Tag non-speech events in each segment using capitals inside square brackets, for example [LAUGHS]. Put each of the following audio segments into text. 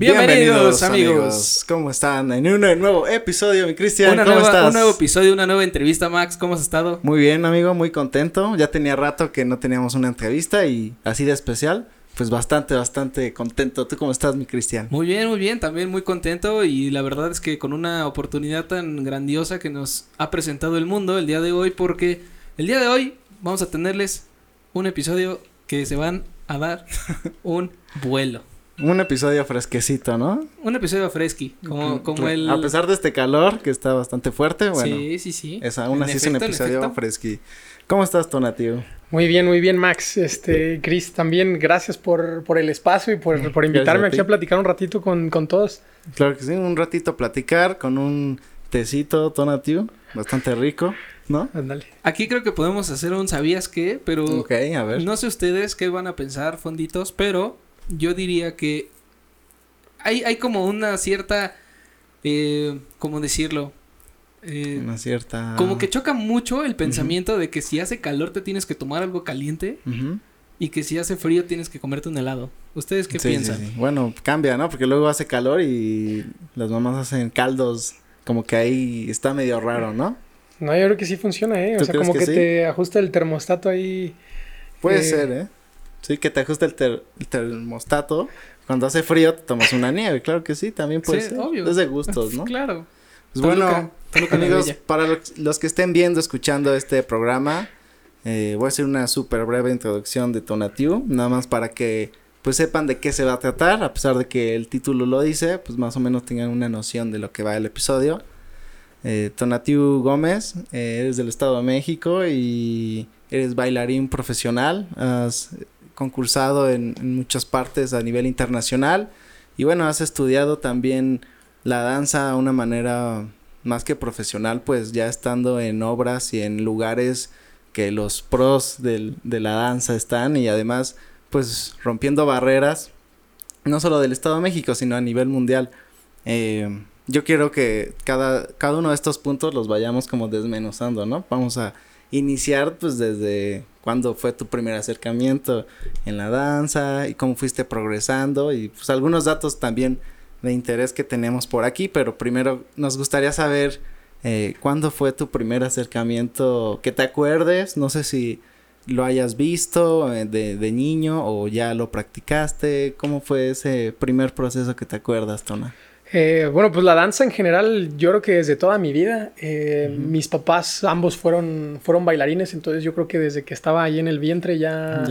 Bienvenidos, amigos. ¿Cómo están? En un nuevo episodio, mi Cristian. ¿Cómo estás? Un nuevo episodio, una nueva entrevista, Max. ¿Cómo has estado? Muy bien, amigo, muy contento. Ya tenía rato que no teníamos una entrevista y así de especial. Pues bastante, bastante contento. ¿Tú cómo estás, mi Cristian? Muy bien, muy bien. También muy contento. Y la verdad es que con una oportunidad tan grandiosa que nos ha presentado el mundo el día de hoy, porque el día de hoy vamos a tenerles un episodio que se van a dar [LAUGHS] un vuelo. Un episodio fresquecito, ¿no? Un episodio fresqui, como, como el... A pesar de este calor que está bastante fuerte, bueno. Sí, sí, sí. Es, aún así es un episodio fresqui. ¿Cómo estás, Tonativo? Muy bien, muy bien, Max. Este, Chris, también gracias por, por el espacio y por, por invitarme aquí a platicar un ratito con, con todos. Claro que sí, un ratito platicar con un tecito tonativo, bastante rico. ¿no? Ándale. Aquí creo que podemos hacer un sabías qué, pero Ok, a ver. no sé ustedes qué van a pensar, fonditos, pero yo diría que hay, hay como una cierta, eh, ¿cómo decirlo? Eh, una cierta... Como que choca mucho el pensamiento de que si hace calor te tienes que tomar algo caliente y que si hace frío tienes que comerte un helado. ¿Ustedes qué piensan? Sí, sí. Bueno, cambia, ¿no? Porque luego hace calor y las mamás hacen caldos, como que ahí está medio raro, ¿no? No, yo creo que sí funciona, ¿eh? O sea, como que, te ajusta el termostato ahí. Puede eh, ser, ¿eh? Sí, que te ajuste el, termostato. Cuando hace frío te tomas una nieve, claro que sí, también puede ser. Obvio. Es de gustos, [LAUGHS] ¿no? claro. Pues bueno, amigos, para los, que estén viendo, escuchando este programa, eh, voy a hacer una súper breve introducción de Tonatiu, nada más para que pues sepan de qué se va a tratar, a pesar de que el título lo dice, pues más o menos tengan una noción de lo que va el episodio. Eh, Tonatiu Gómez, eh, eres del Estado de México y eres bailarín profesional, has concursado en, muchas partes a nivel internacional y bueno, has estudiado también la danza de una manera más que profesional, pues ya estando en obras y en lugares que los pros de la danza están y además pues rompiendo barreras, no solo del Estado de México, sino a nivel mundial. Eh, yo quiero que cada, cada uno de estos puntos los vayamos como desmenuzando, ¿no? Vamos a iniciar pues desde cuándo fue tu primer acercamiento en la danza y cómo fuiste progresando y pues algunos datos también de interés que tenemos por aquí, pero primero nos gustaría saber eh, cuándo fue tu primer acercamiento, que te acuerdes, no sé si lo hayas visto eh, de, de, niño o ya lo practicaste, cómo fue ese primer proceso que te acuerdas, Tona. Eh, bueno, pues la danza en general, yo creo que desde toda mi vida, eh, mis papás ambos fueron, fueron bailarines, entonces yo creo que desde que estaba ahí en el vientre ya,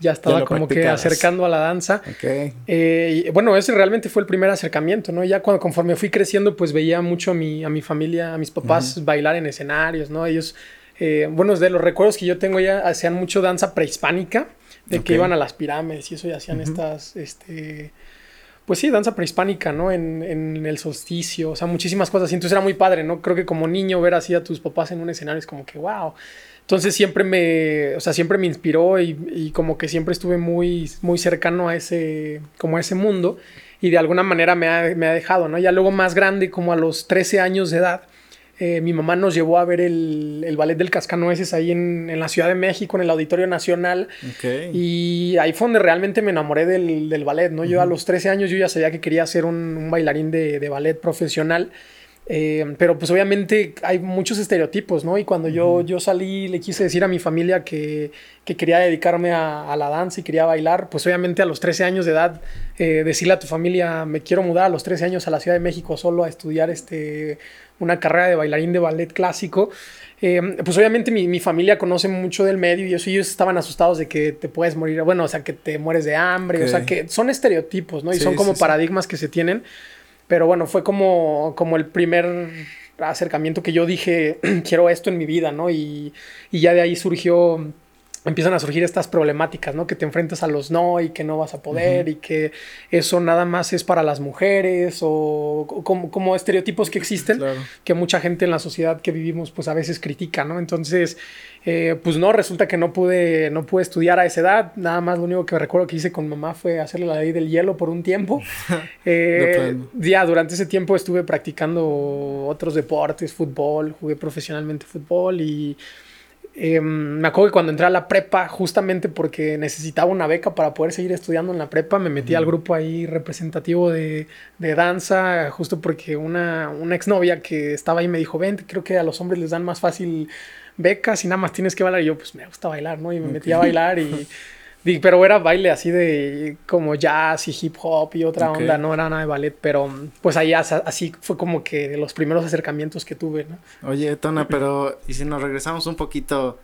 ya. estaba como que acercando a la danza. Eh, y, bueno, ese realmente fue el primer acercamiento, ¿no? Ya cuando conforme fui creciendo, pues veía mucho a mi, a mi familia, a mis papás bailar en escenarios, ¿no? Ellos, bueno, de los recuerdos que yo tengo ya hacían mucho danza prehispánica, de que iban a las pirámides y eso y hacían estas, este pues sí, danza prehispánica, ¿no? En, en, el solsticio, o sea, muchísimas cosas. Y entonces era muy padre, ¿no? Creo que como niño ver así a tus papás en un escenario es como que, wow. Entonces siempre me, o sea, siempre me inspiró y, y, como que siempre estuve muy, muy cercano a ese, como a ese mundo y de alguna manera me ha, me ha dejado, ¿no? Ya luego más grande, como a los 13 años de edad, eh, mi mamá nos llevó a ver el, el ballet del Cascanueces ahí en, en, la Ciudad de México, en el Auditorio Nacional. Y ahí fue donde realmente me enamoré del, del ballet, ¿no? Yo a los 13 años yo ya sabía que quería ser un, un bailarín de, de, ballet profesional. Eh, pero pues obviamente hay muchos estereotipos, ¿no? Y cuando yo, yo salí, le quise decir a mi familia que, que quería dedicarme a, a, la danza y quería bailar, pues obviamente a los 13 años de edad, eh, decirle a tu familia, me quiero mudar a los 13 años a la Ciudad de México solo a estudiar este una carrera de bailarín de ballet clásico. Eh, pues obviamente mi, mi, familia conoce mucho del medio y eso, ellos estaban asustados de que te puedes morir, bueno, o sea, que te mueres de hambre, okay. o sea, que son estereotipos, ¿no? Y sí, son como sí, paradigmas sí. que se tienen. Pero bueno, fue como, como el primer acercamiento que yo dije, [CLEARS THROAT] quiero esto en mi vida, ¿no? Y, y ya de ahí surgió empiezan a surgir estas problemáticas, ¿no? Que te enfrentas a los no y que no vas a poder uh -huh. y que eso nada más es para las mujeres o como, como estereotipos que existen claro. que mucha gente en la sociedad que vivimos pues a veces critica, ¿no? Entonces, eh, pues no, resulta que no pude, no pude estudiar a esa edad, nada más lo único que recuerdo que hice con mamá fue hacerle la ley del hielo por un tiempo. [LAUGHS] eh, ya, durante ese tiempo estuve practicando otros deportes, fútbol, jugué profesionalmente fútbol y Em, me acuerdo que cuando entré a la prepa, justamente porque necesitaba una beca para poder seguir estudiando en la prepa, me metí al grupo ahí representativo de, de danza, justo porque una, una exnovia que estaba ahí me dijo, ven, creo que a los hombres les dan más fácil becas y nada más tienes que bailar. Y yo, pues me gusta bailar, ¿no? Y me metí a bailar y... [LAUGHS] Pero era baile así de como jazz y hip hop y otra onda, no era nada de ballet, pero pues ahí así fue como que los primeros acercamientos que tuve, ¿no? Oye, Tona, pero y si nos regresamos un poquito,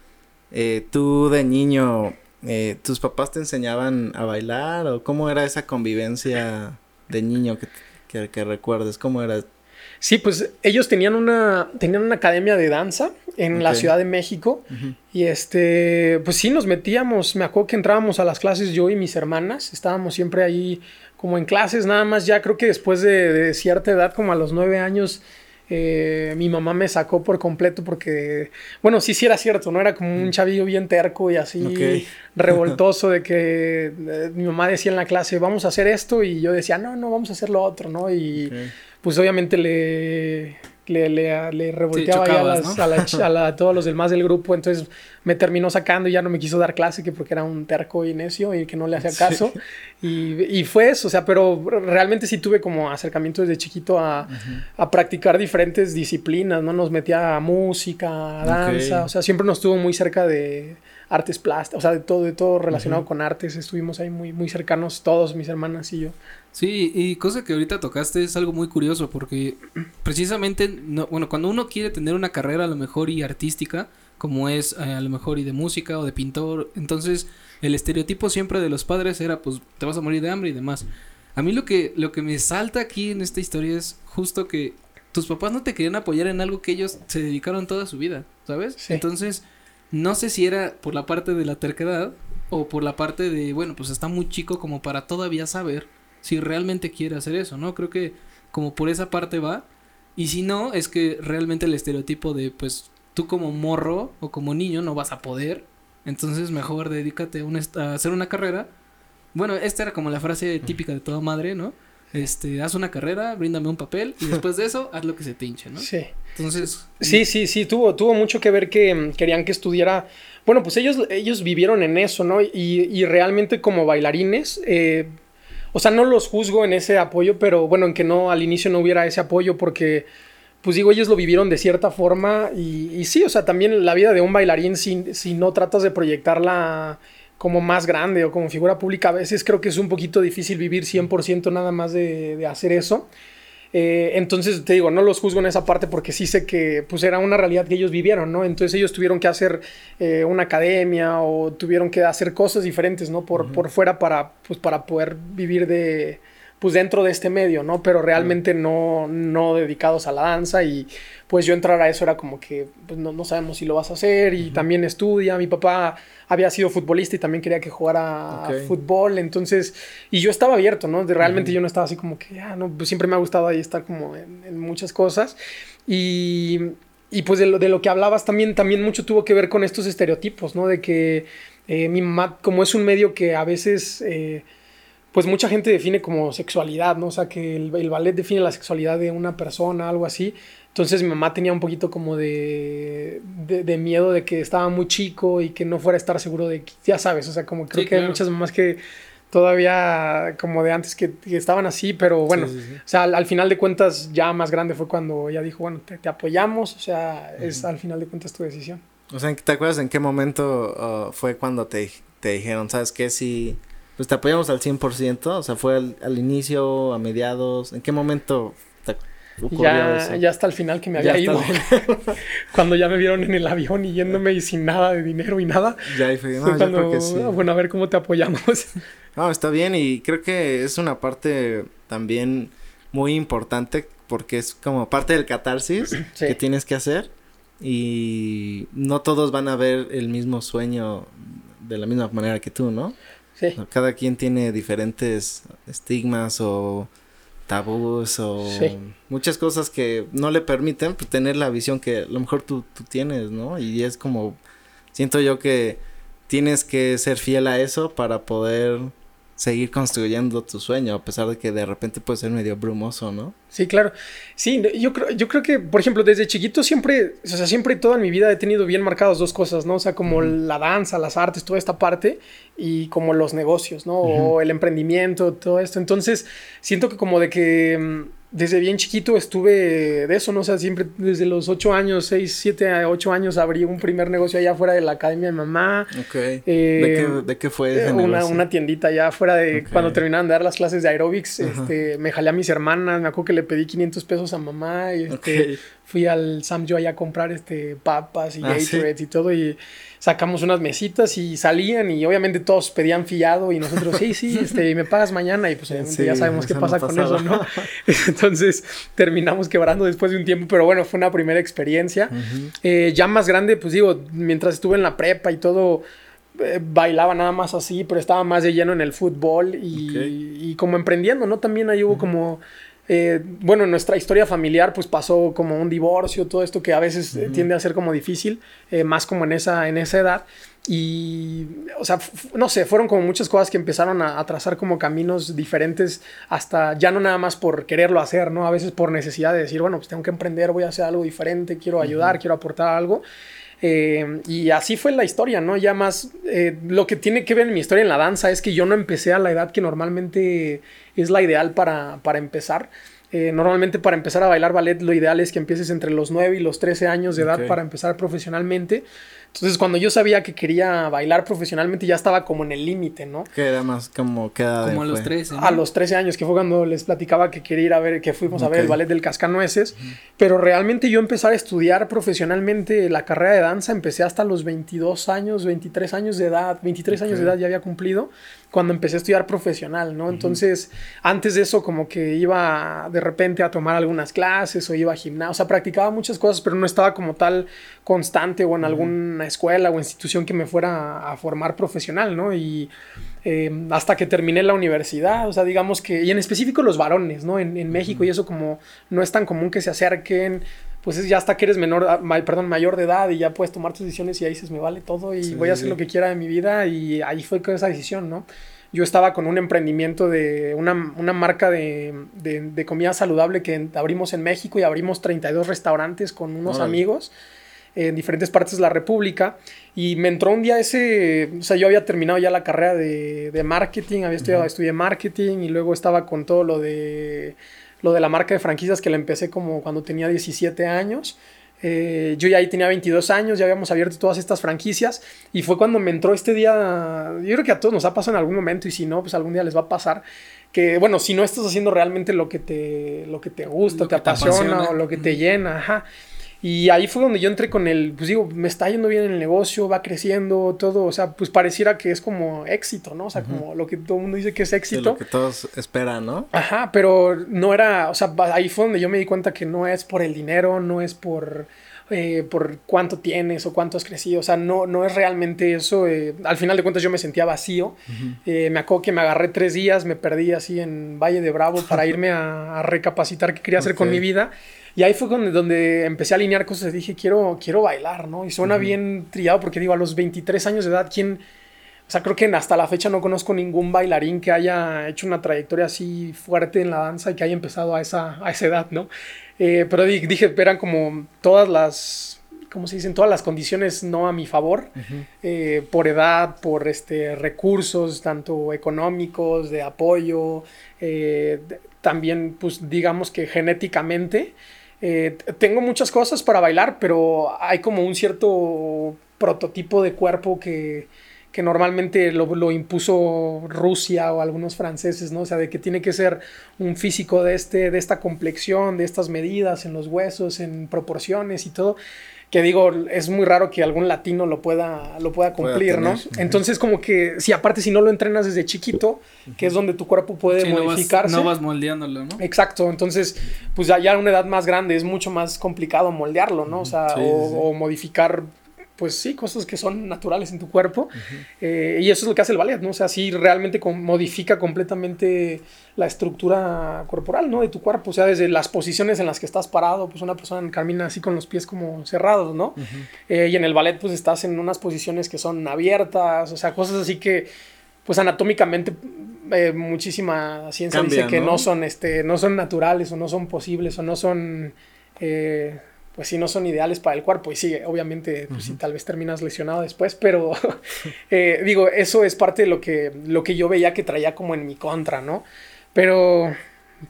eh, tú de niño, eh, ¿tus papás te enseñaban a bailar o cómo era esa convivencia de niño que, que, que recuerdes? ¿Cómo era Sí, pues ellos tenían una, tenían una academia de danza en la Ciudad de México. Y este, pues sí, nos metíamos, me acuerdo que entrábamos a las clases yo y mis hermanas, estábamos siempre ahí como en clases, nada más. Ya creo que después de, cierta edad, como a los nueve años, eh, mi mamá me sacó por completo porque, bueno, sí, sí era cierto, ¿no? Era como un chavillo bien terco y así [LAUGHS] revoltoso de que eh, mi mamá decía en la clase, vamos a hacer esto y yo decía, no, no, vamos a hacer lo otro, ¿no? Y pues obviamente le, le, le, revolteaba a, todos los demás del grupo, entonces me terminó sacando y ya no me quiso dar clase que porque era un terco y necio y que no le hacía caso. Y, y, fue eso, o sea, pero realmente sí tuve como acercamiento desde chiquito a, a practicar diferentes disciplinas, ¿no? Nos metía a música, a danza, o sea, siempre nos estuvo muy cerca de artes plásticas, o sea, de todo, de todo relacionado con artes, estuvimos ahí muy, muy cercanos todos, mis hermanas y yo. Sí, y cosa que ahorita tocaste es algo muy curioso porque precisamente, no, bueno, cuando uno quiere tener una carrera a lo mejor y artística, como es eh, a lo mejor y de música o de pintor, entonces el estereotipo siempre de los padres era pues te vas a morir de hambre y demás. A mí lo que, lo que me salta aquí en esta historia es justo que tus papás no te querían apoyar en algo que ellos se dedicaron toda su vida, ¿sabes? Entonces, no sé si era por la parte de la terquedad o por la parte de, bueno, pues está muy chico como para todavía saber si realmente quiere hacer eso, ¿no? Creo que como por esa parte va. Y si no, es que realmente el estereotipo de, pues, tú como morro o como niño no vas a poder. Entonces mejor dedícate a, hacer una carrera. Bueno, esta era como la frase típica de toda madre, ¿no? Este, haz una carrera, bríndame un papel y después de eso haz lo que se te hinche, ¿no? Sí. Entonces. Sí, sí, sí, tuvo, tuvo mucho que ver que mm, querían que estudiara. Bueno, pues ellos, ellos vivieron en eso, ¿no? Y, y realmente como bailarines, eh, o sea, no los juzgo en ese apoyo, pero bueno, en que no al inicio no hubiera ese apoyo porque, pues digo, ellos lo vivieron de cierta forma y, sí, o sea, también la vida de un bailarín, si, si no tratas de proyectarla como más grande o como figura pública, a veces creo que es un poquito difícil vivir 100% nada más de, de hacer eso. Eh, entonces, te digo, no los juzgo en esa parte porque sí sé que pues era una realidad que ellos vivieron, ¿no? Entonces ellos tuvieron que hacer eh, una academia o tuvieron que hacer cosas diferentes, ¿no? Por, por fuera para, pues, para poder vivir de, pues dentro de este medio, ¿no? Pero realmente no, no dedicados a la danza y pues yo entrar a eso era como que pues, no, no sabemos si lo vas a hacer y también estudia. Mi papá había sido futbolista y también quería que jugara fútbol, entonces, y yo estaba abierto, ¿no? De, realmente yo no estaba así como que, ah, no, pues siempre me ha gustado ahí estar como en, muchas cosas y, y pues de lo, de lo, que hablabas también, también mucho tuvo que ver con estos estereotipos, ¿no? De que eh, mi mamá, como es un medio que a veces... Eh, pues mucha gente define como sexualidad, ¿no? O sea, que el, ballet define la sexualidad de una persona, algo así. Entonces mi mamá tenía un poquito como de, de, miedo de que estaba muy chico y que no fuera a estar seguro de que, ya sabes, o sea, como creo que hay muchas mamás que todavía como de antes que, estaban así, pero bueno, o sea, al, final de cuentas ya más grande fue cuando ella dijo, bueno, te, apoyamos, o sea, es al final de cuentas tu decisión. O sea, ¿te acuerdas en qué momento uh, fue cuando te, te dijeron, sabes qué, si pues te apoyamos al 100%, o sea, fue al, inicio, a mediados, ¿en qué momento te ocurrió ya, eso? Ya hasta el final que me había ido. [LAUGHS] cuando ya me vieron en el avión y yéndome y sin nada de dinero y nada. Ya, ahí fue, no, cuando, que sí. bueno, a ver cómo te apoyamos. [LAUGHS] no, está bien y creo que es una parte también muy importante porque es como parte del catarsis que tienes que hacer y no todos van a ver el mismo sueño de la misma manera que tú, ¿no? Cada quien tiene diferentes estigmas o tabús o muchas cosas que no le permiten pues, tener la visión que a lo mejor tú, tú tienes, ¿no? Y es como, siento yo que tienes que ser fiel a eso para poder seguir construyendo tu sueño, a pesar de que de repente puede ser medio brumoso, ¿no? Sí, claro. Sí, yo creo, yo creo que, por ejemplo, desde chiquito siempre, o sea, siempre toda mi vida he tenido bien marcadas dos cosas, ¿no? O sea, como la danza, las artes, toda esta parte, y como los negocios, ¿no? O el emprendimiento, todo esto. Entonces, siento que como de que mm, desde bien chiquito estuve de eso, ¿no? O sea, siempre desde los 8 años, 6, 7 8 años abrí un primer negocio allá afuera de la academia de mamá. Ok. Eh, ¿De, qué, ¿De, qué, fue ese una, Una tiendita allá afuera de cuando terminaban de dar las clases de aerobics. Este, me jalé a mis hermanas, me acuerdo que le pedí 500 pesos a mamá y este, fui al Sam Joy a comprar este, papas y ah, y todo y sacamos unas mesitas y salían y obviamente todos pedían fiado y nosotros, sí, sí, este, me pagas mañana y pues ya sabemos qué pasa con eso, ¿no? [LAUGHS] Entonces terminamos quebrando después de un tiempo, pero bueno, fue una primera experiencia. Eh, ya más grande, pues digo, mientras estuve en la prepa y todo, eh, bailaba nada más así, pero estaba más de lleno en el fútbol y, como emprendiendo, ¿no? También ahí hubo como eh, bueno, nuestra historia familiar pues pasó como un divorcio, todo esto que a veces eh, tiende a ser como difícil, eh, más como en esa, en esa edad. Y, o sea, no sé, fueron como muchas cosas que empezaron a, trazar como caminos diferentes, hasta ya no nada más por quererlo hacer, ¿no? A veces por necesidad de decir, bueno, pues tengo que emprender, voy a hacer algo diferente, quiero ayudar, quiero aportar algo. Y así fue la historia, ¿no? Ya más, lo que tiene que ver en mi historia en la danza es que yo no empecé a la edad que normalmente es la ideal para, para empezar. Eh, normalmente para empezar a bailar ballet lo ideal es que empieces entre los 9 y los 13 años de edad para empezar profesionalmente. Entonces, cuando yo sabía que quería bailar profesionalmente, ya estaba como en el límite, ¿no? Que era más como que Como a los 13. A los 13 años, que fue cuando les platicaba que quería ir a ver, que fuimos a ver el ballet del Cascanueces. Pero realmente yo empecé a estudiar profesionalmente la carrera de danza, empecé hasta los 22 años, 23 años de edad, 23 años de edad ya había cumplido cuando empecé a estudiar profesional, ¿no? Entonces, antes de eso, como que iba de repente a tomar algunas clases o iba a gimnasio, o sea, practicaba muchas cosas, pero no estaba como tal constante o en alguna escuela o institución que me fuera a, formar profesional, ¿no? Y eh, hasta que terminé la universidad, o sea, digamos que, y en específico los varones, ¿no? En, en México, y eso como no es tan común que se acerquen pues es ya hasta que eres menor, ah, perdón, mayor de edad y ya puedes tomar tus decisiones y ahí dices, me vale todo y voy a hacer lo que quiera de mi vida y ahí fue con esa decisión, ¿no? Yo estaba con un emprendimiento de una, marca de, comida saludable que abrimos en México y abrimos 32 restaurantes con unos amigos en diferentes partes de la República. Y me entró un día ese, o sea, yo había terminado ya la carrera de, marketing, había estudiado, estudié marketing y luego estaba con todo lo de lo de la marca de franquicias que la empecé como cuando tenía 17 años. Eh, yo ya ahí tenía 22 años, ya habíamos abierto todas estas franquicias y fue cuando me entró este día, yo creo que a todos nos ha pasado en algún momento y si no, pues algún día les va a pasar, que bueno, si no estás haciendo realmente lo que te, lo que te gusta, te, apasiona, o lo que te llena, ajá, y ahí fue donde yo entré con el, pues digo, me está yendo bien en el negocio, va creciendo, todo, o sea, pues pareciera que es como éxito, ¿no? O sea, como lo que todo el mundo dice que es éxito. lo que todos esperan, ¿no? Ajá, pero no era, o sea, ahí fue donde yo me di cuenta que no es por el dinero, no es por, eh, por cuánto tienes o cuánto has crecido, o sea, no, no es realmente eso. Eh, al final de cuentas yo me sentía vacío, eh, me acuerdo que me agarré tres días, me perdí así en Valle de Bravo para [LAUGHS] irme a, recapacitar qué quería hacer con mi vida. Y ahí fue donde, donde empecé a alinear cosas. Dije, quiero, quiero bailar, ¿no? Y suena bien trillado porque digo, a los 23 años de edad, ¿quién...? O sea, creo que hasta la fecha no conozco ningún bailarín que haya hecho una trayectoria así fuerte en la danza y que haya empezado a esa, a esa edad, ¿no? Eh, pero dije, eran como todas las, ¿cómo se dicen? Todas las condiciones no a mi favor, eh, por edad, por este, recursos, tanto económicos, de apoyo, eh, también, pues digamos que genéticamente. Tengo muchas cosas para bailar, pero hay como un cierto prototipo de cuerpo que, que normalmente lo, lo, impuso Rusia o algunos franceses, ¿no? O sea, de que tiene que ser un físico de, este, de esta complexión, de estas medidas en los huesos, en proporciones y todo que digo, es muy raro que algún latino lo pueda, lo pueda cumplir, ¿no? Entonces, como que, si aparte si no lo entrenas desde chiquito, que es donde tu cuerpo puede modificarse. No vas, moldeándolo, ¿no? Exacto, entonces, pues ya a una edad más grande es mucho más complicado moldearlo, ¿no? O sea, o, modificar pues sí, cosas que son naturales en tu cuerpo. Eh, y eso es lo que hace el ballet, ¿no? O sea, sí realmente modifica completamente la estructura corporal, ¿no? De tu cuerpo. O sea, desde las posiciones en las que estás parado, pues una persona camina así con los pies como cerrados, ¿no? Eh, y en el ballet, pues estás en unas posiciones que son abiertas, o sea, cosas así que, pues anatómicamente eh, muchísima ciencia dice que ¿no? son, este, no son naturales o no son posibles o no son, eh, pues si no son ideales para el cuerpo. Y sí, obviamente, pues si tal vez terminas lesionado después, pero [LAUGHS] eh, digo, eso es parte de lo que, lo que yo veía que traía como en mi contra, ¿no? Pero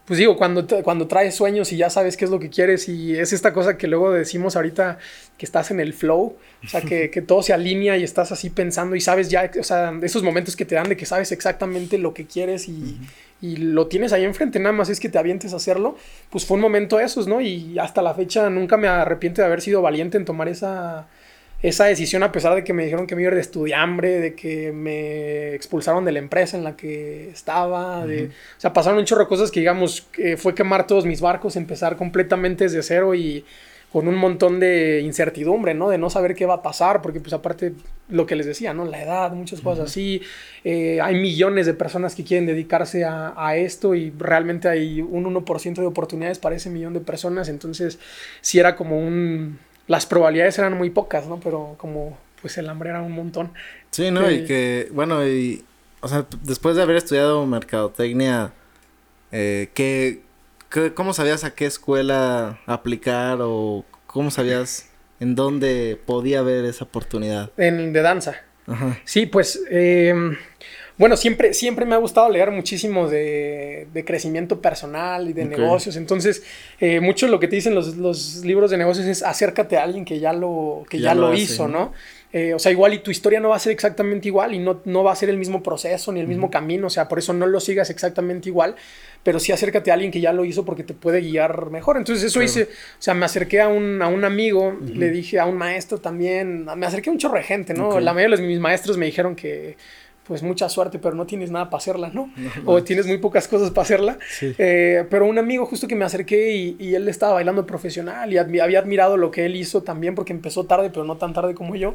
pues digo, cuando, cuando traes sueños y ya sabes qué es lo que quieres y es esta cosa que luego decimos ahorita que estás en el flow, o sea, que, [LAUGHS] todo se alinea y estás así pensando y sabes ya, o sea, esos momentos que te dan de que sabes exactamente lo que quieres y, y lo tienes ahí enfrente, nada más es que te avientes a hacerlo, pues fue un momento de esos, ¿no? Y hasta la fecha nunca me arrepiento de haber sido valiente en tomar esa esa decisión a pesar de que me dijeron que me iba de estudiambre, de que me expulsaron de la empresa en la que estaba, de, o sea, pasaron un chorro de cosas que digamos fue quemar todos mis barcos, empezar completamente desde cero y con un montón de incertidumbre, ¿no? De no saber qué va a pasar, porque pues aparte lo que les decía, ¿no? La edad, muchas cosas así, eh, hay millones de personas que quieren dedicarse a, a, esto y realmente hay un 1% de oportunidades para ese millón de personas, entonces sí era como un las probabilidades eran muy pocas, ¿no? Pero como pues el hambre era un montón. Sí, ¿no? y que, bueno, y, o sea, después de haber estudiado mercadotecnia, eh, ¿qué, cómo sabías a qué escuela aplicar o cómo sabías en dónde podía haber esa oportunidad? En, de danza. Ajá. Sí, pues, eh, bueno, siempre, siempre me ha gustado leer muchísimo de, crecimiento personal y de negocios. Entonces, eh, mucho de lo que te dicen los, libros de negocios es acércate a alguien que ya lo, que ya, lo, hizo, ¿no? Eh, o sea, igual y tu historia no va a ser exactamente igual y no, no va a ser el mismo proceso ni el mismo camino. O sea, por eso no lo sigas exactamente igual, pero sí acércate a alguien que ya lo hizo porque te puede guiar mejor. Entonces, eso hice. O sea, me acerqué a un, a un amigo, le dije a un maestro también, me acerqué a un chorro de gente, ¿no? La mayoría de mis maestros me dijeron que pues mucha suerte, pero no tienes nada para hacerla, ¿no? o tienes muy pocas cosas para hacerla. Eh, pero un amigo justo que me acerqué y, él estaba bailando profesional y había admirado lo que él hizo también porque empezó tarde, pero no tan tarde como yo.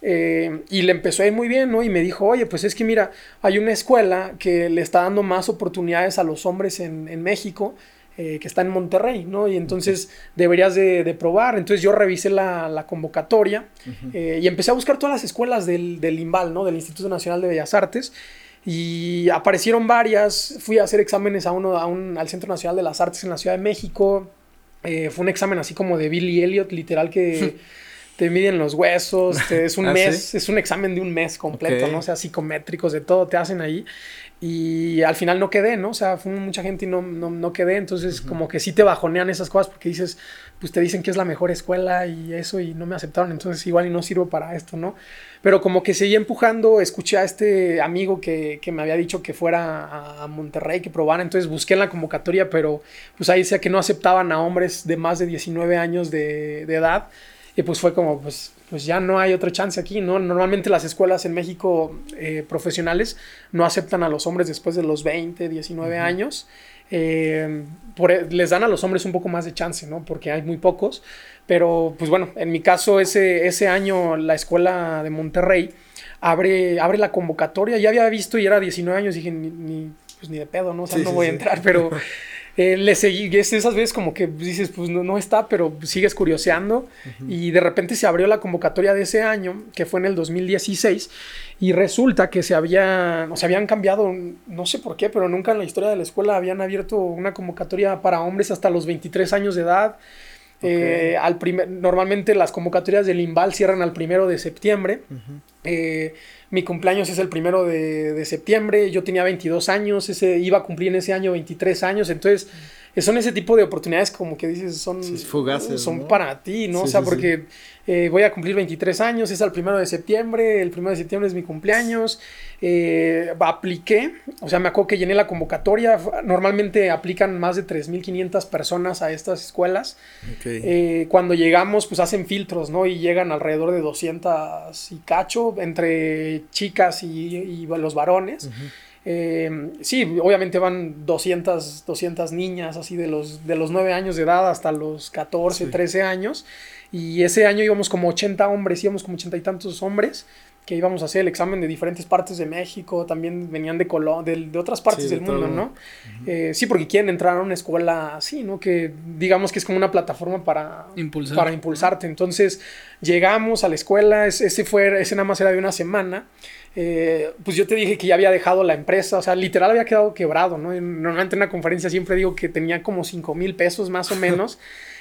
Eh, y le empezó a ir muy bien, ¿no? Y me dijo, oye, pues es que mira, hay una escuela que le está dando más oportunidades a los hombres en, en México eh, que está en Monterrey, ¿no? Y entonces deberías de, probar. Entonces yo revisé la, convocatoria eh, y empecé a buscar todas las escuelas del, del INVAL, ¿no? Del Instituto Nacional de Bellas Artes. Y aparecieron varias. Fui a hacer exámenes a uno, a un, al Centro Nacional de las Artes en la Ciudad de México. Eh, fue un examen así como de Billy Elliot, literal que... [LAUGHS] te miden los huesos, es un [LAUGHS] ¿Ah, mes, es un examen de un mes completo, ¿no? O sea, psicométricos, de todo te hacen ahí. Y al final no quedé, ¿no? O sea, fue mucha gente y no, no, no quedé. Entonces, como que sí te bajonean esas cosas porque dices, pues te dicen que es la mejor escuela y eso y no me aceptaron. Entonces, igual y no sirvo para esto, ¿no? Pero como que seguí empujando, escuché a este amigo que, que me había dicho que fuera a, Monterrey, que probara. Entonces busqué en la convocatoria, pero pues ahí decía que no aceptaban a hombres de más de 19 años de, de edad. Y pues fue como, pues pues ya no hay otra chance aquí, ¿no? Normalmente las escuelas en México eh, profesionales no aceptan a los hombres después de los 20, 19 años. Eh, e, les dan a los hombres un poco más de chance, ¿no? Porque hay muy pocos. Pero, pues bueno, en mi caso, ese, ese año la escuela de Monterrey abre, abre la convocatoria. Ya había visto y era 19 años, dije, ni, pues, ni de pedo, ¿no? O sea, no voy a entrar, pero [LAUGHS] eh, le seguí, es esas veces como que dices, pues no, no está, pero sigues curioseando. Y de repente se abrió la convocatoria de ese año, que fue en el 2016, y resulta que se había, o se habían cambiado, no sé por qué, pero nunca en la historia de la escuela habían abierto una convocatoria para hombres hasta los 23 años de edad. Eh, al primer, normalmente las convocatorias del IMBAL cierran al primero de septiembre. Mi cumpleaños es el primero de, septiembre, yo tenía 22 años, ese, iba a cumplir en ese año 23 años, entonces son ese tipo de oportunidades como que dices, son, fugaces, son para ti, ¿no? o sea, porque eh, voy a cumplir 23 años, es el primero de septiembre, el primero de septiembre es mi cumpleaños, eh, apliqué, o sea, me acuerdo que llené la convocatoria, normalmente aplican más de 3.500 personas a estas escuelas, eh, cuando llegamos pues hacen filtros, ¿no? Y llegan alrededor de 200 y cacho entre chicas y, los varones. Eh, sí, obviamente van 200, 200 niñas así de los, de los 9 años de edad hasta los 14, 13 años. Y ese año íbamos como 80 hombres, íbamos como 80 y tantos hombres que íbamos a hacer el examen de diferentes partes de México, también venían de, de, otras partes del mundo, ¿no? Eh, sí, porque quieren entrar a una escuela así, ¿no? Que digamos que es como una plataforma para, para impulsarte. Entonces llegamos a la escuela, ese, fue, ese nada más era de una semana. Eh, pues yo te dije que ya había dejado la empresa, o sea, literal había quedado quebrado, ¿no? Normalmente en una conferencia siempre digo que tenía como 5 mil pesos más o [LAUGHS] menos.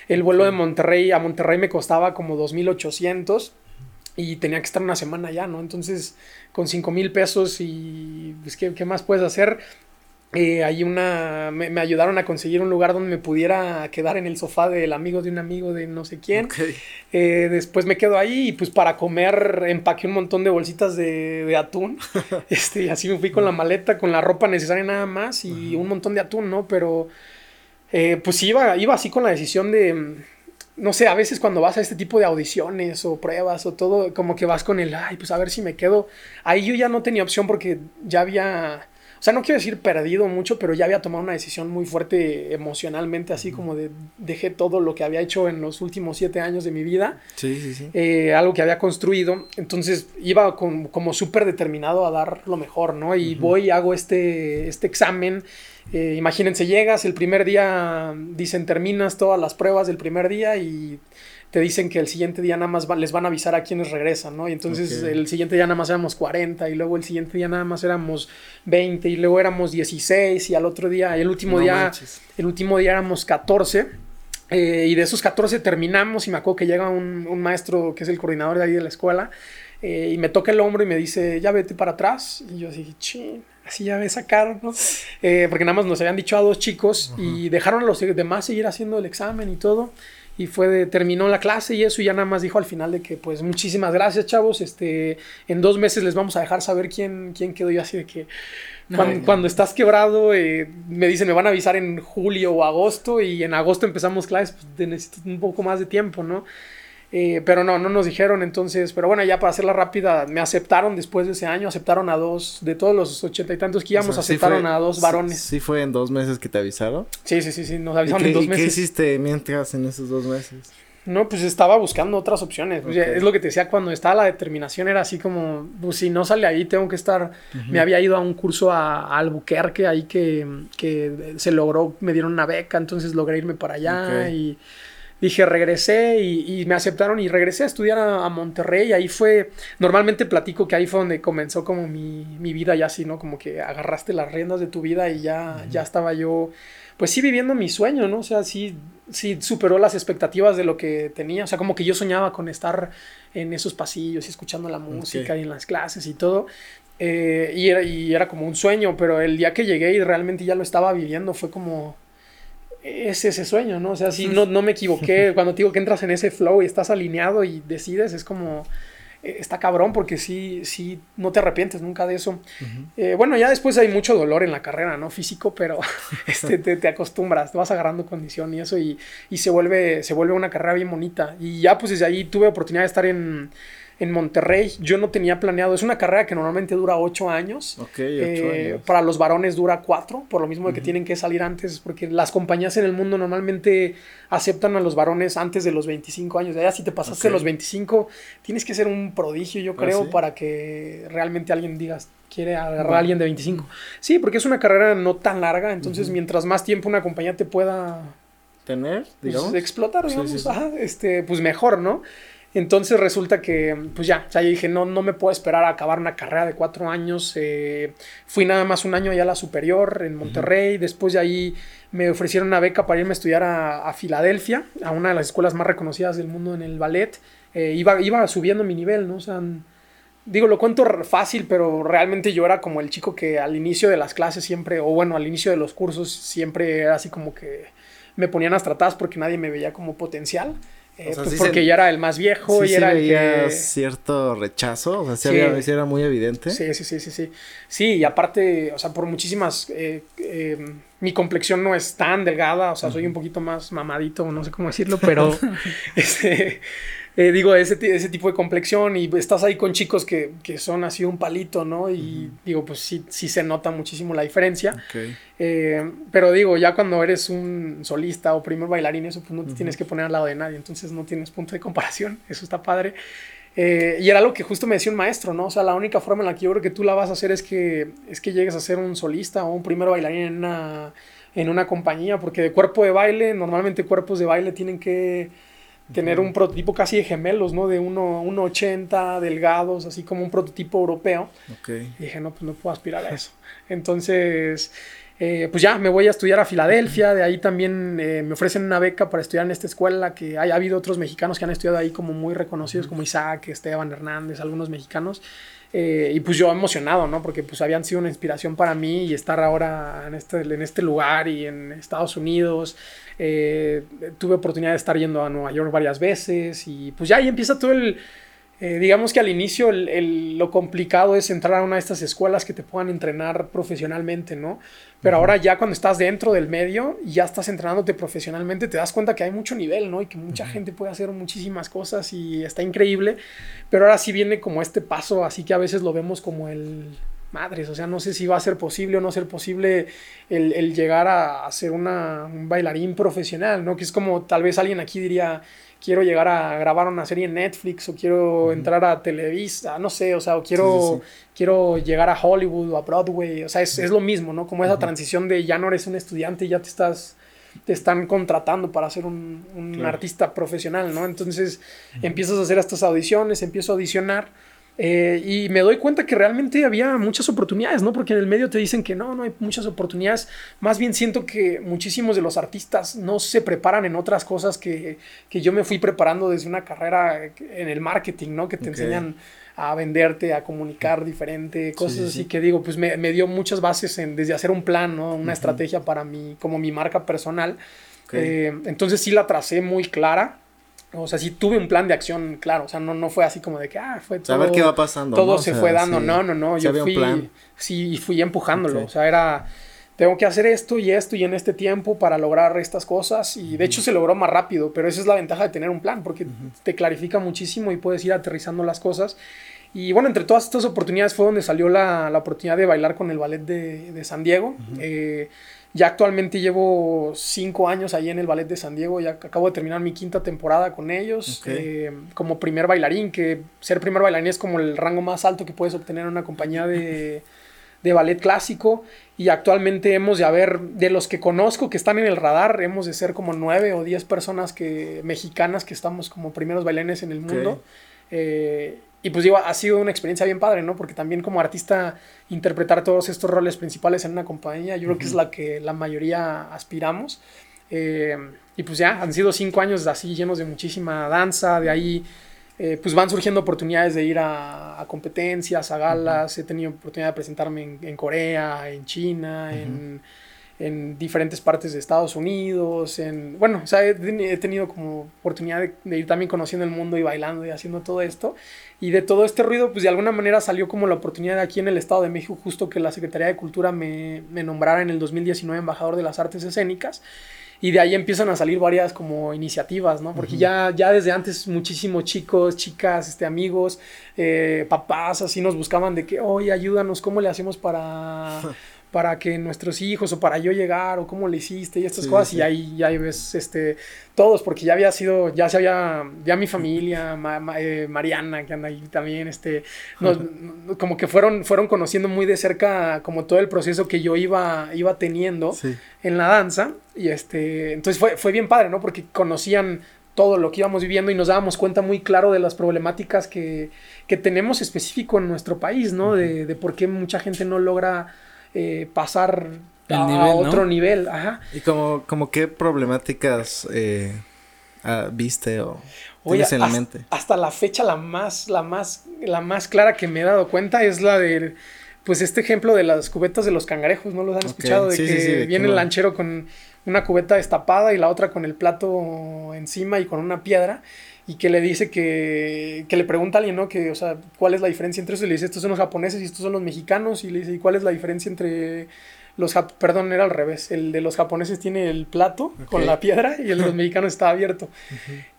El vuelo de Monterrey a Monterrey me costaba como 2.800 y tenía que estar una semana ya, ¿no? Entonces, con 5 mil pesos y, pues, ¿qué, ¿qué, más puedes hacer? Eh, una, me, ayudaron a conseguir un lugar donde me pudiera quedar en el sofá del amigo de un amigo de no sé quién. Eh, después me quedo ahí y pues para comer empaqué un montón de bolsitas de, de atún. [LAUGHS] este, y así me fui con la maleta, con la ropa necesaria nada más y un montón de atún, ¿no? Pero eh, pues iba, iba así con la decisión de no sé, a veces cuando vas a este tipo de audiciones o pruebas o todo, como que vas con el, ay, pues a ver si me quedo. Ahí yo ya no tenía opción porque ya había, sea, no quiero decir perdido mucho, pero ya había tomado una decisión muy fuerte emocionalmente, así como de dejé todo lo que había hecho en los últimos siete años de mi vida. Sí, sí, sí. Eh, algo que había construido. Entonces iba como súper determinado a dar lo mejor, ¿no? Y voy, hago este, este examen eh, imagínense, llegas el primer día, dicen terminas todas las pruebas del primer día y te dicen que el siguiente día nada más les van a avisar a quienes regresan, ¿no? Y entonces el siguiente día nada más éramos 40 y luego el siguiente día nada más éramos 20 y luego éramos 16 y al otro día, el último día, el último día éramos 14. Eh, y de esos 14 terminamos y me acuerdo que llega un, un maestro que es el coordinador de ahí de la escuela eh, y me toca el hombro y me dice, ya vete para atrás. Y yo así, ching así ya me sacaron, ¿no? Eh, porque nada más nos habían dicho a dos chicos y dejaron a los demás seguir haciendo el examen y todo. Y fue de, terminó la clase y eso, y ya nada más dijo al final de que, pues, muchísimas gracias, chavos. Este, en dos meses les vamos a dejar saber quién, quién quedó. Y así de que, cuando, estás quebrado, eh, me dicen, me van a avisar en julio o agosto, y en agosto empezamos clases, pues, necesito un poco más de tiempo, ¿no? Eh, pero no, no nos dijeron entonces, pero bueno, ya para hacerla rápida, me aceptaron después de ese año, aceptaron a dos, de todos los ochenta y tantos que íbamos, aceptaron a dos varones. Sí, fue en dos meses que te avisaron? Sí, sí, sí, sí, nos avisaron en dos meses. ¿Qué hiciste mientras en esos dos meses? No, pues estaba buscando otras opciones. es lo que te decía cuando estaba la determinación, era así como, pues si no sale ahí, tengo que estar. Me había ido a un curso a, Albuquerque, ahí que, que, se logró, me dieron una beca, entonces logré irme para allá y dije, regresé y, me aceptaron y regresé a estudiar a, Monterrey. Ahí fue, normalmente platico que ahí fue donde comenzó como mi, vida ya así, ¿no? Como que agarraste las riendas de tu vida y ya, ya estaba yo, pues sí viviendo mi sueño, ¿no? O sea, sí, sí superó las expectativas de lo que tenía. O sea, como que yo soñaba con estar en esos pasillos y escuchando la música y en las clases y todo. Eh, y, era, y era como un sueño, pero el día que llegué y realmente ya lo estaba viviendo fue como es ese sueño, ¿no? O sea, si no, no me equivoqué, [LAUGHS] cuando te digo que entras en ese flow y estás alineado y decides, es como, eh, está cabrón porque sí, sí, no te arrepientes nunca de eso. Eh, bueno, ya después hay mucho dolor en la carrera, ¿no? Físico, pero [LAUGHS] [LAUGHS] este, te, te, acostumbras, te vas agarrando condición y eso y, y, se, vuelve, se vuelve una carrera bien bonita. Y ya pues desde ahí tuve oportunidad de estar en en Monterrey. Yo no tenía planeado, es una carrera que normalmente dura ocho años. Ok, eh, años. Para los varones dura cuatro, por lo mismo de que tienen que salir antes, porque las compañías en el mundo normalmente aceptan a los varones antes de los 25 años. Ya si te pasaste los 25, tienes que ser un prodigio, yo ¿Ah, creo, para que realmente alguien diga quiere agarrar a alguien de 25. Sí, porque es una carrera no tan larga, entonces mientras más tiempo una compañía te pueda tener, pues, digamos, explotar, digamos, este, pues mejor, ¿no? Entonces resulta que, pues ya, ya dije, no, no me puedo esperar a acabar una carrera de cuatro años. Eh, fui nada más un año allá a la superior en Monterrey. Después de ahí me ofrecieron una beca para irme a estudiar a, Filadelfia, a una de las escuelas más reconocidas del mundo en el ballet. Eh, iba, iba subiendo mi nivel, ¿no? O sea, digo, lo cuento fácil, pero realmente yo era como el chico que al inicio de las clases siempre, o bueno, al inicio de los cursos siempre era así como que me ponían hasta atrás porque nadie me veía como potencial. Eh, pues porque ya era el más viejo y era el que... cierto rechazo, o sea, sí, Había, era muy evidente. Sí, sí, sí, sí, sí. Sí, y aparte, o sea, por muchísimas... Eh, eh, mi complexión no es tan delgada, o sea, soy un poquito más mamadito, no sé cómo decirlo, pero... [LAUGHS] este, eh, digo, ese, ese tipo de complexión y estás ahí con chicos que, que son así un palito, ¿no? Y digo, pues sí, sí se nota muchísimo la diferencia. Eh, pero digo, ya cuando eres un solista o primer bailarín, eso pues no te tienes que poner al lado de nadie, entonces no tienes punto de comparación, [LAUGHS] eso está padre. Eh, y era lo que justo me decía un maestro, ¿no? O sea, la única forma en la que yo creo que tú la vas a hacer es que, es que llegues a ser un solista o un primer bailarín en una, en una compañía, porque de cuerpo de baile, normalmente cuerpos de baile tienen que tener un prototipo casi de gemelos, ¿no? De 1,80, delgados, así como un prototipo europeo. Y dije, no, pues no puedo aspirar a eso. [LAUGHS] Entonces, eh, pues ya me voy a estudiar a Filadelfia, de ahí también eh, me ofrecen una beca para estudiar en esta escuela, que hay, ha habido otros mexicanos que han estudiado ahí como muy reconocidos, como Isaac, Esteban Hernández, algunos mexicanos. Eh, y pues yo emocionado, ¿no? Porque pues habían sido una inspiración para mí y estar ahora en este, en este lugar y en Estados Unidos. Eh, tuve oportunidad de estar yendo a Nueva York varias veces y pues ya ahí empieza todo el... Eh, digamos que al inicio lo complicado es entrar a una de estas escuelas que te puedan entrenar profesionalmente, ¿no? Pero ahora ya cuando estás dentro del medio y ya estás entrenándote profesionalmente, te das cuenta que hay mucho nivel, ¿no? Y que mucha gente puede hacer muchísimas cosas y está increíble. Pero ahora sí viene como este paso, así que a veces lo vemos como el, madres, o sea, no sé si va a ser posible o no ser posible el, llegar a, ser una, un bailarín profesional, ¿no? Que es como tal vez alguien aquí diría, quiero llegar a grabar una serie en Netflix o quiero entrar a Televisa, no sé, o sea, o quiero, quiero llegar a Hollywood o a Broadway, o sea, es, es lo mismo, ¿no? Como esa transición de ya no eres un estudiante y ya te estás te están contratando para ser un, un artista profesional, ¿no? Entonces empiezas a hacer estas audiciones, empiezo a audicionar eh, y me doy cuenta que realmente había muchas oportunidades, ¿no? Porque en el medio te dicen que no, no hay muchas oportunidades. Más bien siento que muchísimos de los artistas no se preparan en otras cosas que, que yo me fui preparando desde una carrera en el marketing, ¿no? Que te enseñan a venderte, a comunicar diferente, cosas así que digo, pues me, me, dio muchas bases en, desde hacer un plan, ¿no? Una estrategia para mí, como mi marca personal. Eh, entonces sí la tracé muy clara o sea, sí tuve un plan de acción claro. O sea, no, no fue así como de que, ah, fue todo. Saber qué va pasando. Todo se fue dando. No, no, no. Yo fui. Plan. Sí, fui empujándolo. O sea, era. Tengo que hacer esto y esto y en este tiempo para lograr estas cosas. Y de hecho se logró más rápido. Pero esa es la ventaja de tener un plan. Porque te clarifica muchísimo y puedes ir aterrizando las cosas. Y bueno, entre todas estas oportunidades fue donde salió la, la oportunidad de bailar con el ballet de, de San Diego. eh, ya actualmente llevo cinco años ahí en el Ballet de San Diego, ya acabo de terminar mi quinta temporada con ellos eh, como primer bailarín, que ser primer bailarín es como el rango más alto que puedes obtener en una compañía de, de ballet clásico. Y actualmente hemos de haber, de los que conozco que están en el radar, hemos de ser como nueve o diez personas que, mexicanas que estamos como primeros bailarines en el mundo. Eh, y pues digo, ha sido una experiencia bien padre, ¿no? Porque también como artista interpretar todos estos roles principales en una compañía, yo creo que es la que la mayoría aspiramos. Eh, y pues ya, han sido cinco años así llenos de muchísima danza, de ahí eh, pues van surgiendo oportunidades de ir a, competencias, a galas, he tenido oportunidad de presentarme en, Corea, en China, en en diferentes partes de Estados Unidos, en, bueno, o sea, he, tenido como oportunidad de, ir también conociendo el mundo y bailando y haciendo todo esto. Y de todo este ruido, pues de alguna manera salió como la oportunidad aquí en el Estado de México, justo que la Secretaría de Cultura me, me nombrara en el 2019 embajador de las artes escénicas. Y de ahí empiezan a salir varias como iniciativas, ¿no? Porque ya, ya desde antes muchísimos chicos, chicas, este, amigos, eh, papás, así nos buscaban de que, oye, ayúdanos, ¿cómo le hacemos para... [LAUGHS] para que nuestros hijos o para yo llegar o cómo le hiciste y estas cosas y ahí ya ves este todos porque ya había sido ya se había ya mi familia [LAUGHS] eh, Mariana que anda ahí también este [LAUGHS] como que fueron fueron conociendo muy de cerca como todo el proceso que yo iba iba teniendo en la danza y este entonces fue, fue bien padre no porque conocían todo lo que íbamos viviendo y nos dábamos cuenta muy claro de las problemáticas que, que tenemos específico en nuestro país, ¿no? de, de por qué mucha gente no logra eh, pasar a, otro nivel. Ajá. ¿Y como, como qué problemáticas eh, ah, viste o tienes en la mente? Hasta la fecha la más, la, más, la más clara que me he dado cuenta es la de, pues este ejemplo de las cubetas de los cangrejos, ¿no los han escuchado? De que viene el lanchero con una cubeta destapada y la otra con el plato encima y con una piedra y que le dice que, que le pregunta a alguien, ¿no? Que, o sea, ¿cuál es la diferencia entre eso? Y le dice, estos son los japoneses y estos son los mexicanos. Y le dice, ¿y cuál es la diferencia entre los perdón, era al revés. El de los japoneses tiene el plato con la piedra y el de los [LAUGHS] mexicanos está abierto.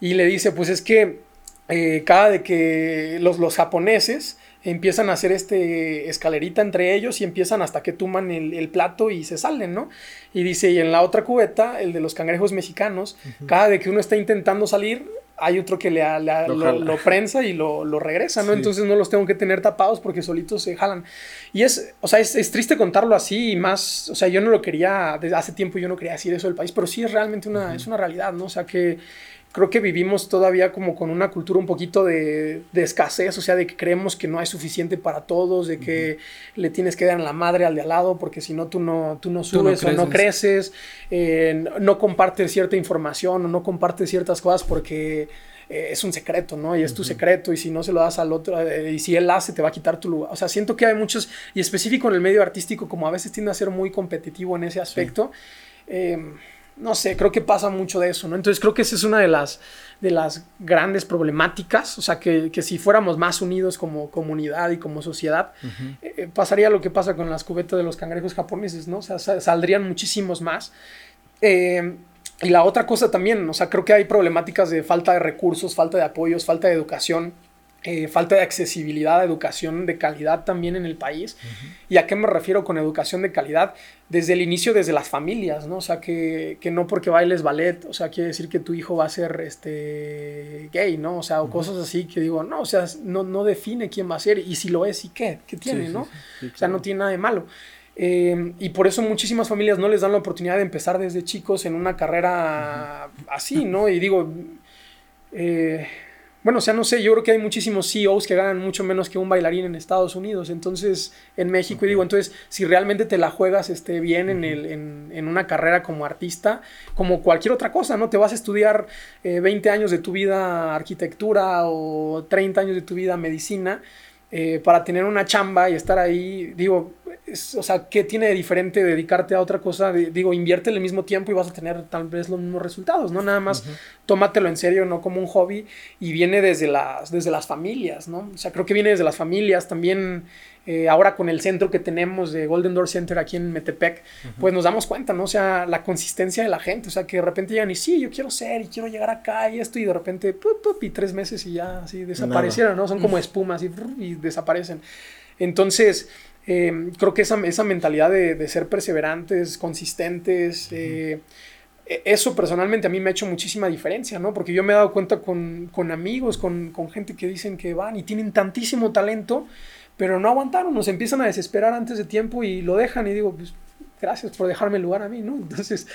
Y le dice, pues es que eh, cada de que los, los japoneses empiezan a hacer este escalerita entre ellos y empiezan hasta que tuman el, plato y se salen, ¿no? Y dice, y en la otra cubeta, el de los cangrejos mexicanos, cada de que uno está intentando salir, hay otro que le, lo, prensa y lo, regresa, ¿no? Entonces no los tengo que tener tapados porque solitos se jalan. Y es, o sea, es, triste contarlo así y más, o sea, yo no lo quería, desde hace tiempo yo no quería decir eso del país, pero sí es realmente una, es una realidad, ¿no? O sea, que creo que vivimos todavía como con una cultura un poquito de, escasez, o sea, de que creemos que no hay suficiente para todos, de que le tienes que dar la madre al de al lado, porque si no, tú no, tú no subes o no creces, eh, no compartes cierta información o no compartes ciertas cosas porque eh, es un secreto, ¿no? Y es tu secreto, y si no se lo das al otro, eh, y si él hace, te va a quitar tu lugar. O sea, siento que hay muchos, y específico en el medio artístico, como a veces tiende a ser muy competitivo en ese aspecto no sé, creo que pasa mucho de eso, ¿no? Entonces creo que esa es una de las, de las grandes problemáticas, o sea, que, si fuéramos más unidos como comunidad y como sociedad, eh, pasaría lo que pasa con las cubetas de los cangrejos japoneses, ¿no? O sea, saldrían muchísimos más. Eh, y la otra cosa también, o sea, creo que hay problemáticas de falta de recursos, falta de apoyos, falta de educación eh, falta de accesibilidad a educación de calidad también en el país. ¿Y a qué me refiero con educación de calidad? Desde el inicio, desde las familias, ¿no? O sea, que, que no porque bailes ballet, o sea, quiere decir que tu hijo va a ser este, gay, ¿no? O sea, o cosas así que digo, no, o sea, no, no define quién va a ser y si lo es y qué, qué tiene, ¿no? O sea, no tiene nada de malo. Eh, y por eso muchísimas familias no les dan la oportunidad de empezar desde chicos en una carrera así, ¿no? Y digo, eh, bueno, o sea, no sé, yo creo que hay muchísimos CEOs que ganan mucho menos que un bailarín en Estados Unidos, entonces, en México, y digo, entonces, si realmente te la juegas este, bien en, el, en, una carrera como artista, como cualquier otra cosa, ¿no? Te vas a estudiar 20 eh, años de tu vida arquitectura o 30 años de tu vida medicina, eh, para tener una chamba y estar ahí, digo, o sea, ¿qué tiene de diferente dedicarte a otra cosa? digo, invierte el mismo tiempo y vas a tener tal vez los mismos resultados, ¿no? Nada más tómatelo en serio, no como un hobby y viene desde las, desde las familias, ¿no? O sea, creo que viene desde las familias también. Eh, ahora con el centro que tenemos de Golden Door Center aquí en Metepec, pues nos damos cuenta, ¿no? O sea, la consistencia de la gente, o sea, que de repente llegan y sí, yo quiero ser y quiero llegar acá y esto, y de repente, pup, y tres meses y ya así desaparecieron, ¿no? Son como [LAUGHS] espumas y, y desaparecen. Entonces, eh, creo que esa, esa mentalidad de, ser perseverantes, consistentes, eh, e, eso personalmente a mí me ha hecho muchísima diferencia, ¿no? Porque yo me he dado cuenta con, amigos, con, gente que dicen que van y tienen tantísimo talento, pero no aguantaron, nos empiezan a desesperar antes de tiempo y lo dejan y digo, pues gracias por dejarme el lugar a mí, ¿no? Entonces,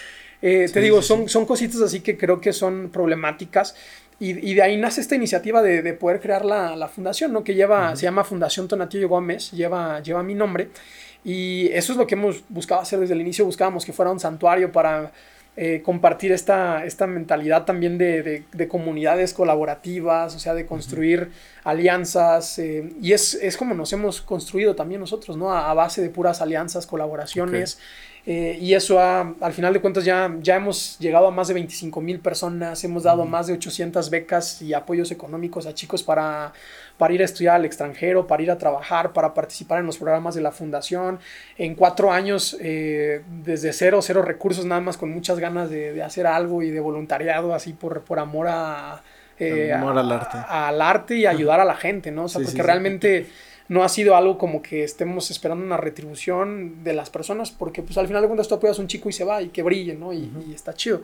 eh, te digo, son, son cositas así que creo que son problemáticas y, de ahí nace esta iniciativa de, poder crear la, fundación, ¿no? Que lleva, se llama Fundación Tonatillo Gómez, lleva, lleva mi nombre. Y eso es lo que hemos buscado hacer desde el inicio. Buscábamos que fuera un santuario para eh, compartir esta, esta mentalidad también de, comunidades colaborativas, o sea, de construir alianzas. Eh, y es, es, como nos hemos construido también nosotros, ¿no? A, base de puras alianzas, colaboraciones. Eh, y eso al final de cuentas ya, ya hemos llegado a más de 25 mil personas, hemos dado más de 800 becas y apoyos económicos a chicos para, para ir a estudiar al extranjero, para ir a trabajar, para participar en los programas de la fundación. En cuatro años, eh, desde cero, cero recursos, nada más con muchas ganas de, hacer algo y de voluntariado, así por, por amor a... Eh, amor al arte. al arte y ayudar a la gente, ¿no? O sea, porque realmente no ha sido algo como que estemos esperando una retribución de las personas, porque pues al final de cuentas tú apoyas a un chico y se va y que brille, ¿no? Y, está chido.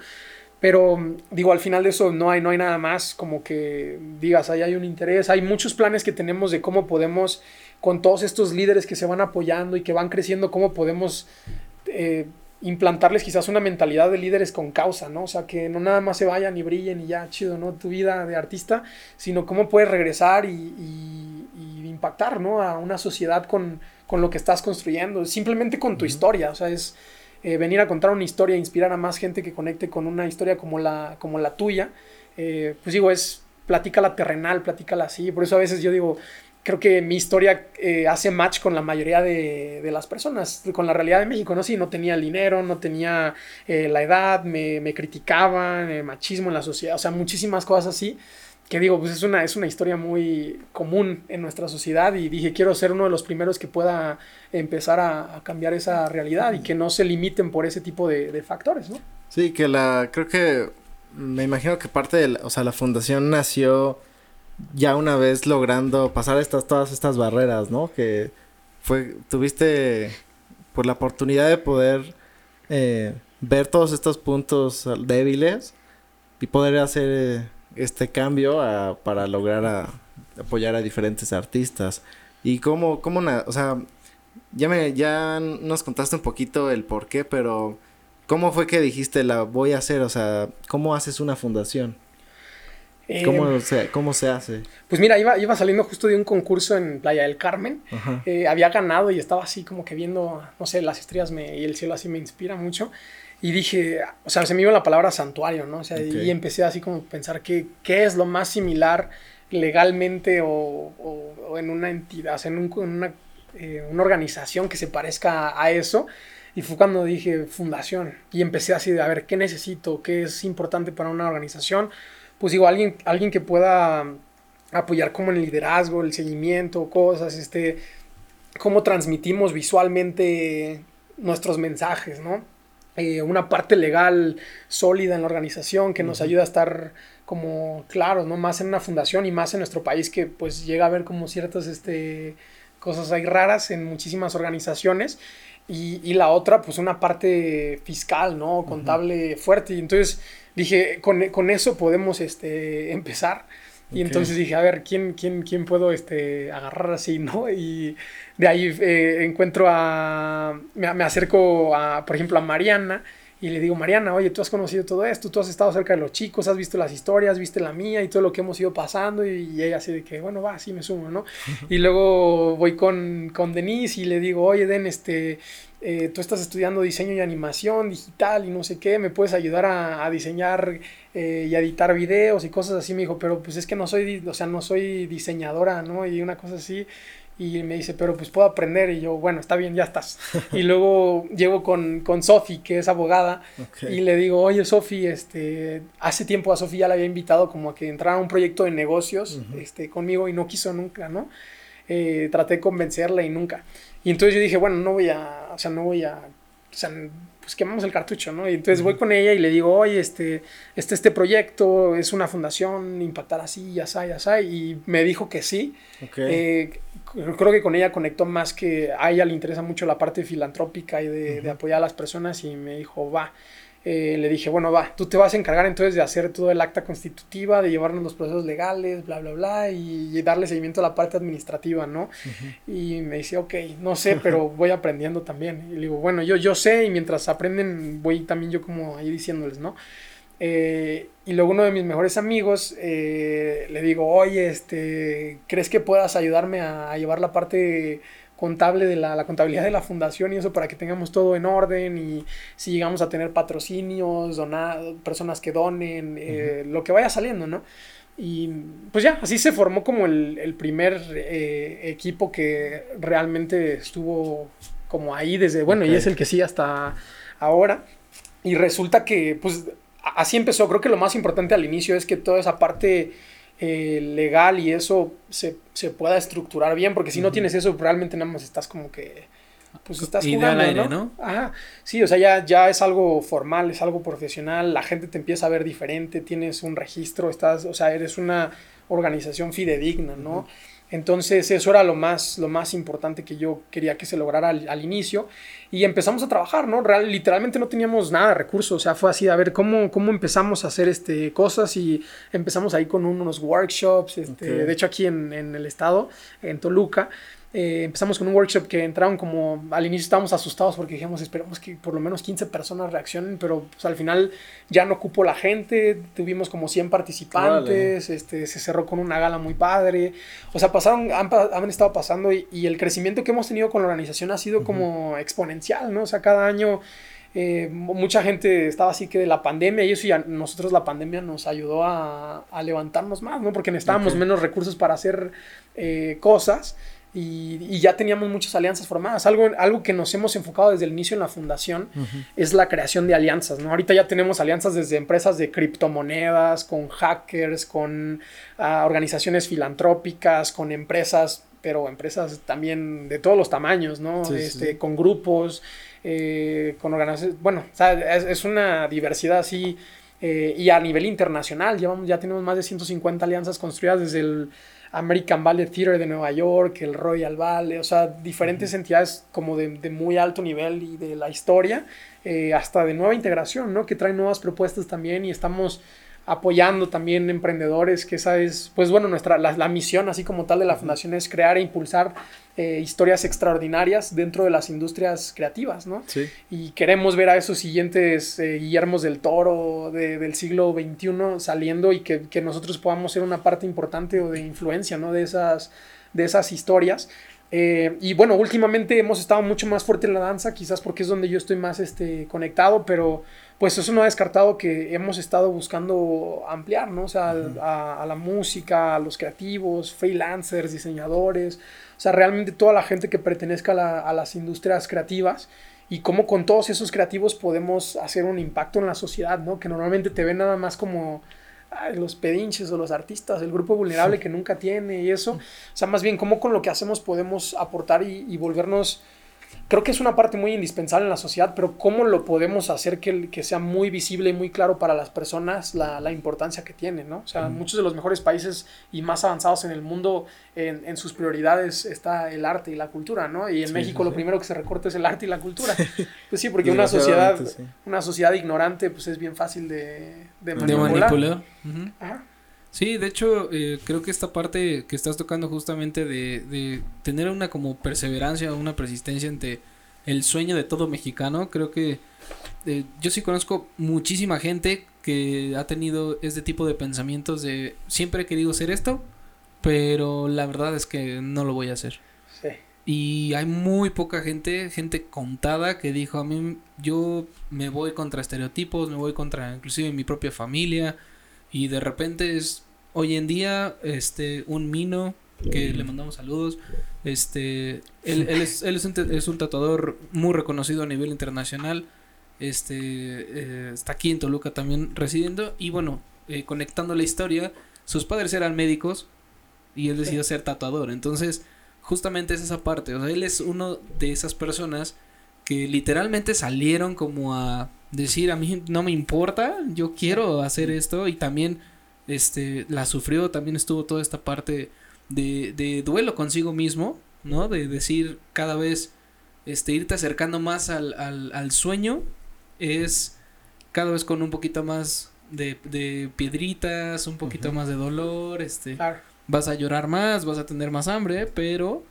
Pero digo, al final de eso no hay, no hay nada más como que digas, ahí hay un interés, hay muchos planes que tenemos de cómo podemos, con todos estos líderes que se van apoyando y que van creciendo, cómo podemos... Eh, implantarles quizás una mentalidad de líderes con causa, ¿no? O sea, que no nada más se vayan y brillen y ya, chido, ¿no? Tu vida de artista, sino cómo puedes regresar y impactar, ¿no? A una sociedad con, lo que estás construyendo, simplemente con tu historia, o sea, es eh, venir a contar una historia, inspirar a más gente que conecte con una historia como la, como la tuya, eh, pues digo, es platícala terrenal, platícala así, por eso a veces yo digo, creo que mi historia eh, hace match con la mayoría de, las personas, con la realidad de México, ¿no? Sí, no tenía el dinero, no tenía la edad, me, me criticaban, machismo en la sociedad, o sea, muchísimas cosas así que digo, pues es una, es una historia muy común en nuestra sociedad y dije, quiero ser uno de los primeros que pueda empezar a, cambiar esa realidad y que no se limiten por ese tipo de, factores, ¿no? Sí, que la, creo que, me imagino que parte de, la, o sea, la fundación nació ya una vez logrando pasar estas, todas estas barreras, ¿no? Que fue, tuviste por la oportunidad de poder eh, ver todos estos puntos débiles y poder hacer eh, este cambio para lograr apoyar a diferentes artistas. Y cómo, cómo, o sea, ya me, ya nos contaste un poquito el por qué, pero ¿cómo fue que dijiste la voy a hacer? O sea, ¿cómo haces una fundación? ¿Cómo, em, se, ¿Cómo se hace? Pues mira, iba, iba saliendo justo de un concurso en Playa del Carmen. Eh, había ganado y estaba así como que viendo, no sé, las estrellas me, y el cielo así me inspira mucho. Y dije, o sea, se me iba la palabra santuario, ¿no? O sea, y empecé así como a pensar que, qué es lo más similar legalmente o, en una entidad, o sea, en, una, eh, una, organización que se parezca a eso. Y fue cuando dije fundación y empecé así de a ver qué necesito, qué es importante para una organización pues digo, alguien, alguien que pueda apoyar como el liderazgo, el seguimiento, cosas, este, cómo transmitimos visualmente nuestros mensajes, ¿no? Eh, una parte legal sólida en la organización que nos ayuda a estar como claros, ¿no? Más en una fundación y más en nuestro país que pues llega a ver como ciertas este, cosas ahí raras en muchísimas organizaciones. Y, y la otra, pues una parte fiscal, ¿no? Contable fuerte. Y entonces dije, con, eso podemos este, empezar. Y entonces dije, a ver, ¿quién, quién, quién puedo este, agarrar así, [LAUGHS] no? Y de ahí eh, encuentro a, me, me, acerco a, por ejemplo, a Mariana y le digo, Mariana, oye, tú has conocido todo esto, tú has estado cerca de los chicos, has visto las historias, viste la mía y todo lo que hemos ido pasando y, ella así de que, bueno, va, sí me sumo, ¿no? y luego voy con, con Denise y le digo, oye, Den, este, eh, tú estás estudiando diseño y animación digital y no sé qué, me puedes ayudar a, diseñar eh, y editar videos y cosas así, me dijo, pero pues es que no soy, o sea, no soy diseñadora, ¿no? Y una cosa así, y me dice, pero pues puedo aprender, y yo, bueno, está bien, ya estás. [LAUGHS] y luego llego con, con Sofi, que es abogada, y le digo, oye, Sofi, este, hace tiempo a Sofi ya la había invitado como a que entrara a un proyecto de negocios este, conmigo y no quiso nunca, ¿no? Eh, traté de convencerla y nunca. Y entonces yo dije, bueno, no voy a, o sea, no voy a, o sea, pues quemamos el cartucho, ¿no? Y entonces voy con ella y le digo, oye, este, este, este proyecto es una fundación, impactar así, ya ya ya y me dijo que sí. Eh, creo que con ella conectó más que a ella le interesa mucho la parte filantrópica y de, de apoyar a las personas y me dijo, va. Eh, le dije, bueno, va, tú te vas a encargar entonces de hacer todo el acta constitutiva, de llevarnos los procesos legales, bla, bla, bla, y, darle seguimiento a la parte administrativa, ¿no? Y me dice, ok, no sé, pero [LAUGHS] voy aprendiendo también. Y le digo, bueno, yo, yo sé y mientras aprenden voy también yo como ahí diciéndoles, ¿no? Eh, y luego uno de mis mejores amigos eh, le digo, oye, este, ¿crees que puedas ayudarme a, a llevar la parte contable de la, contabilidad de la fundación y eso para que tengamos todo en orden y si llegamos a tener patrocinios, donar, personas que donen, eh, lo que vaya saliendo, ¿no? Y pues ya, así se formó como el, primer eh, equipo que realmente estuvo como ahí desde, bueno, y es el que sí hasta ahora. Y resulta que, pues, así empezó. Creo que lo más importante al inicio es que toda esa parte eh, legal y eso se, pueda estructurar bien, porque si no tienes eso, realmente nada más estás como que, pues estás jugando, ¿no? Ajá, sí, o sea, ya, ya es algo formal, es algo profesional, la gente te empieza a ver diferente, tienes un registro, estás, o sea, eres una organización fidedigna, ¿no? Entonces eso era lo más, lo más importante que yo quería que se lograra al, inicio. Y empezamos a trabajar, ¿no? Real, literalmente no teníamos nada de recursos, o sea, fue así, a ver cómo, cómo empezamos a hacer este, cosas y empezamos ahí con unos workshops, este, de hecho aquí en, en el estado, en Toluca, eh, empezamos con un workshop que entraron como al inicio estábamos asustados porque dijimos esperamos que por lo menos 15 personas reaccionen pero pues, al final ya no ocupó la gente tuvimos como 100 participantes este se cerró con una gala muy padre. O sea pasaron han, estado pasando y, el crecimiento que hemos tenido con la organización ha sido como exponencial no o sea cada año eh, mucha gente estaba así que de la pandemia y eso y a nosotros la pandemia nos ayudó a, levantarnos más, ¿no? Porque necesitábamos menos recursos para hacer eh, cosas y, ya teníamos muchas alianzas formadas. Algo, algo que nos hemos enfocado desde el inicio en la fundación es la creación de alianzas. ¿no? Ahorita ya tenemos alianzas desde empresas de criptomonedas, con hackers, con ah, organizaciones filantrópicas, con empresas, pero empresas también de todos los tamaños, ¿no? este, Con grupos, eh, con organizaciones. Bueno, es, es, una diversidad así eh, y a nivel internacional, llevamos, ya tenemos más de 150 alianzas construidas desde el American Ballet Theater de Nueva York, el Royal Ballet, o sea, diferentes entidades como de, muy alto nivel y de la historia, eh, hasta de nueva integración, ¿no? Que traen nuevas propuestas también y estamos apoyando también emprendedores, que esa es, pues bueno, nuestra, la, misión así como tal de la fundación es crear e impulsar eh, historias extraordinarias dentro de las industrias creativas, ¿no? Sí. Y queremos ver a esos siguientes eh, Guillermos del Toro del siglo XXI saliendo y que, que, nosotros podamos ser una parte importante o de influencia, ¿no? De esas, de esas historias. Eh, y bueno, últimamente hemos estado mucho más fuerte en la danza, quizás porque es donde yo estoy más este, conectado, pero pues eso no ha descartado que hemos estado buscando ampliar, ¿no? O sea, a, la música, a los creativos, freelancers, diseñadores, o sea, realmente toda la gente que pertenezca a, las industrias creativas y cómo con todos esos creativos podemos hacer un impacto en la sociedad, ¿no? Que normalmente te ven nada más como los pedinches o los artistas, el grupo vulnerable que nunca tiene y eso. O sea, más bien cómo con lo que hacemos podemos aportar y volvernos creo que es una parte muy indispensable en la sociedad, pero ¿cómo lo podemos hacer que, que sea muy visible y muy claro para las personas la, la importancia que tiene, ¿no? O sea, muchos de los mejores países y más avanzados en el mundo, en, en, sus prioridades está el arte y la cultura, ¿no? Y en México lo primero que se recorta es el arte y la cultura. [LAUGHS] Pues sí, porque una sociedad, una sociedad ignorante, pues es bien fácil de, de manipular. Sí, de hecho, eh, creo que esta parte que estás tocando justamente de, de tener una como perseverancia, una persistencia ante el sueño de todo mexicano, creo que eh, yo sí conozco muchísima gente que ha tenido este tipo de pensamientos de siempre he querido hacer esto, pero la verdad es que no lo voy a hacer. Sí. Y hay muy poca gente, gente contada que dijo a mí yo me voy contra estereotipos, me voy contra inclusive mi propia familia y de repente es hoy en día, este, un Mino, que le mandamos saludos, este, él, él, es, él es, un, tatuador muy reconocido a nivel internacional, este, eh, está aquí en Toluca también residiendo, y bueno, eh, conectando la historia, sus padres eran médicos, y él decidió ser tatuador, entonces, justamente es esa parte, o sea, él es uno de esas personas que literalmente salieron como a decir, a mí no me importa, yo quiero hacer esto, y también este, la sufrió, también estuvo toda esta parte de, de duelo consigo mismo, ¿no? De decir cada vez, este, irte acercando más al, al, al sueño es cada vez con un poquito más de, de piedritas, un poquito más de dolor, este, vas a llorar más, vas a tener más hambre, pero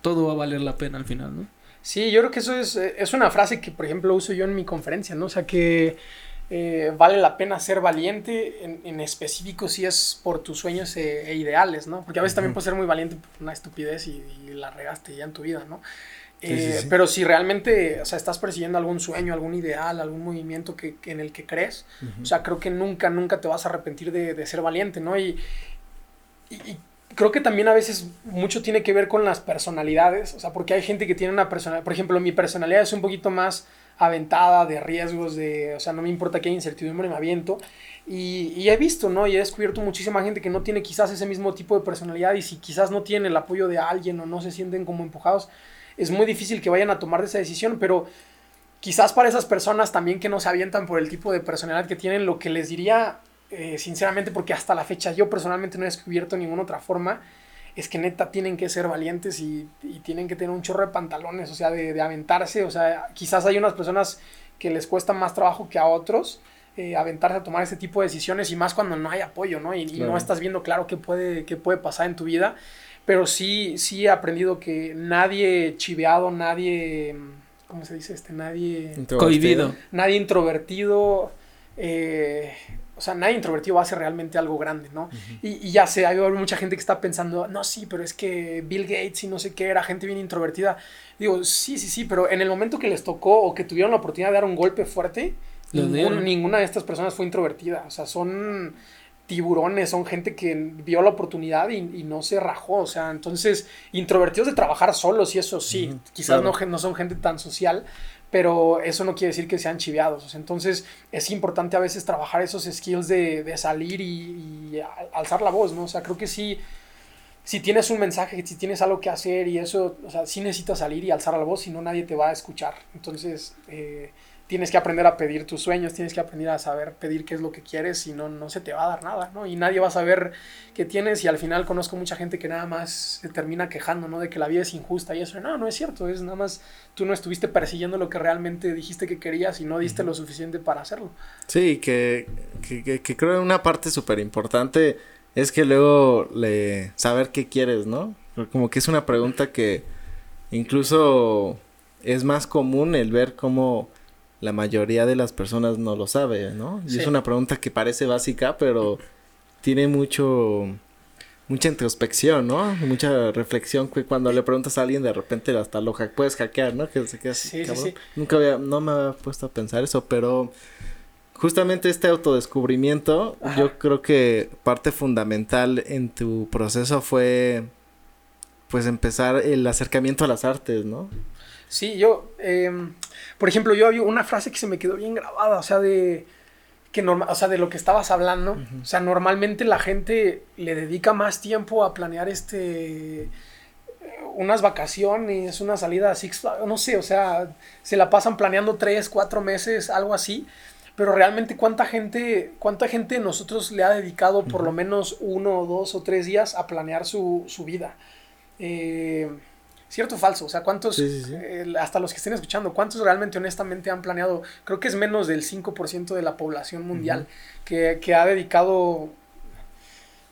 todo va a valer la pena al final, ¿no? Sí, yo creo que eso es, es una frase que, por ejemplo, uso yo en mi conferencia, ¿no? O sea, que eh, vale la pena ser valiente, en, en, específico si es por tus sueños e, e ideales, ¿no? Porque a veces también puedes ser muy valiente por una estupidez y, la regaste ya en tu vida, ¿no? Eh, pero si realmente, o sea, estás persiguiendo algún sueño, algún ideal, algún movimiento que, en el que crees, o sea, creo que nunca, nunca te vas a arrepentir de, de ser valiente, ¿no? Y, y, creo que también a veces mucho tiene que ver con las personalidades, o sea, porque hay gente que tiene una personalidad, por ejemplo, mi personalidad es un poquito más aventada, de riesgos, de, o sea, no me importa que haya incertidumbre, me aviento. Y, y, he visto, ¿no? Y he descubierto muchísima gente que no tiene quizás ese mismo tipo de personalidad y si quizás no tiene el apoyo de alguien o no se sienten como empujados, es muy difícil que vayan a tomar esa decisión, pero quizás para esas personas también que no se avientan por el tipo de personalidad que tienen, lo que les diría, eh, sinceramente, porque hasta la fecha yo personalmente no he descubierto ninguna otra forma, es que neta tienen que ser valientes y, tienen que tener un chorro de pantalones, o sea, de, aventarse, o sea, quizás hay unas personas que les cuesta más trabajo que a otros eh, aventarse a tomar ese tipo de decisiones y más cuando no hay apoyo, ¿no? Y, no estás viendo claro qué puede, qué puede pasar en tu vida, pero sí, sí he aprendido que nadie chiveado, nadie, ¿cómo se dice este? Nadie... Cohibido. Nadie introvertido, eh, o sea, nadie introvertido hacer realmente algo grande, ¿no? y, ya sé, hay mucha gente que está pensando, no, sí, pero es que Bill Gates y no sé qué, era gente bien introvertida. Digo, sí, sí, sí, pero en el momento que les tocó o que tuvieron la oportunidad de dar un golpe fuerte, ninguna de estas personas fue introvertida. O sea, son tiburones, son gente que vio la oportunidad y, no se rajó. O sea, entonces, introvertidos de trabajar solos y eso sí, quizás no, no son gente tan social, pero eso no quiere decir que sean chiveados. entonces es importante a veces trabajar esos skills de, salir y, alzar la voz, ¿no? O sea, creo que sí, si tienes un mensaje, si tienes algo que hacer y eso, o sea, sí necesitas salir y alzar la voz, si no nadie te va a escuchar. Entonces, eh, tienes que aprender a pedir tus sueños, tienes que aprender a saber pedir qué es lo que quieres, si no, no se te va a dar nada, ¿no? Y nadie va a saber qué tienes y al final conozco mucha gente que nada más se termina quejando, ¿no? De que la vida es injusta y eso, no, no es cierto, es nada más tú no estuviste persiguiendo lo que realmente dijiste que querías y no diste lo suficiente para hacerlo. Sí, que, que, que, que creo una parte súper importante es que luego le saber qué quieres, ¿no? Como que es una pregunta que incluso es más común el ver cómo la mayoría de las personas no lo sabe, ¿no? Y es una pregunta que parece básica, pero tiene mucho mucha introspección, ¿no? Mucha reflexión que cuando le preguntas a alguien de repente hasta lo puedes hackear, ¿no? Que se queda sí, sí, sí. Nunca había, no me había puesto a pensar eso, pero justamente este autodescubrimiento, yo creo que parte fundamental en tu proceso fue pues empezar el acercamiento a las artes, ¿no? Sí, yo, em, por ejemplo, yo había una frase que se me quedó bien grabada, o sea, de que normal, o sea, de lo que estabas hablando, o sea, normalmente la gente le dedica más tiempo a planear este unas vacaciones, una salida a Six no sé, o sea, se la pasan planeando tres, cuatro meses, algo así, pero realmente cuánta gente, cuánta gente nosotros le ha dedicado por lo menos uno, dos o tres días a planear su, su vida. Eh, ¿Cierto o falso? O sea, ¿cuántos, eh, hasta los que estén escuchando, cuántos realmente honestamente han planeado? Creo que es menos del 5% de la población mundial que, que, ha dedicado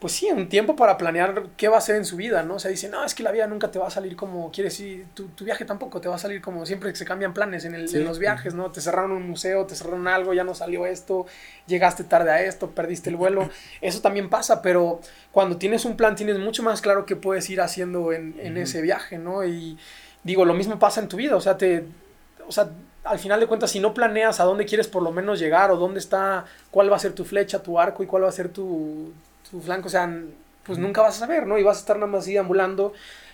pues sí, un tiempo para planear qué va a hacer en su vida, ¿no? O sea, dice, no, es que la vida nunca te va a salir como quieres y tu, tu viaje tampoco te va a salir como siempre que se cambian planes en, el, en los viajes, ¿no? Te cerraron un museo, te cerraron algo, ya no salió esto, llegaste tarde a esto, perdiste el vuelo. [LAUGHS] Eso también pasa, pero cuando tienes un plan tienes mucho más claro qué puedes ir haciendo en, en ese viaje, ¿no? Y digo, lo mismo pasa en tu vida, o sea, te... O sea, al final de cuentas, si no planeas a dónde quieres por lo menos llegar o dónde está, cuál va a ser tu flecha, tu arco y cuál va a ser tu, tu flanco, o sea, pues nunca vas a saber, ¿no? Y vas a estar nada más así ambulando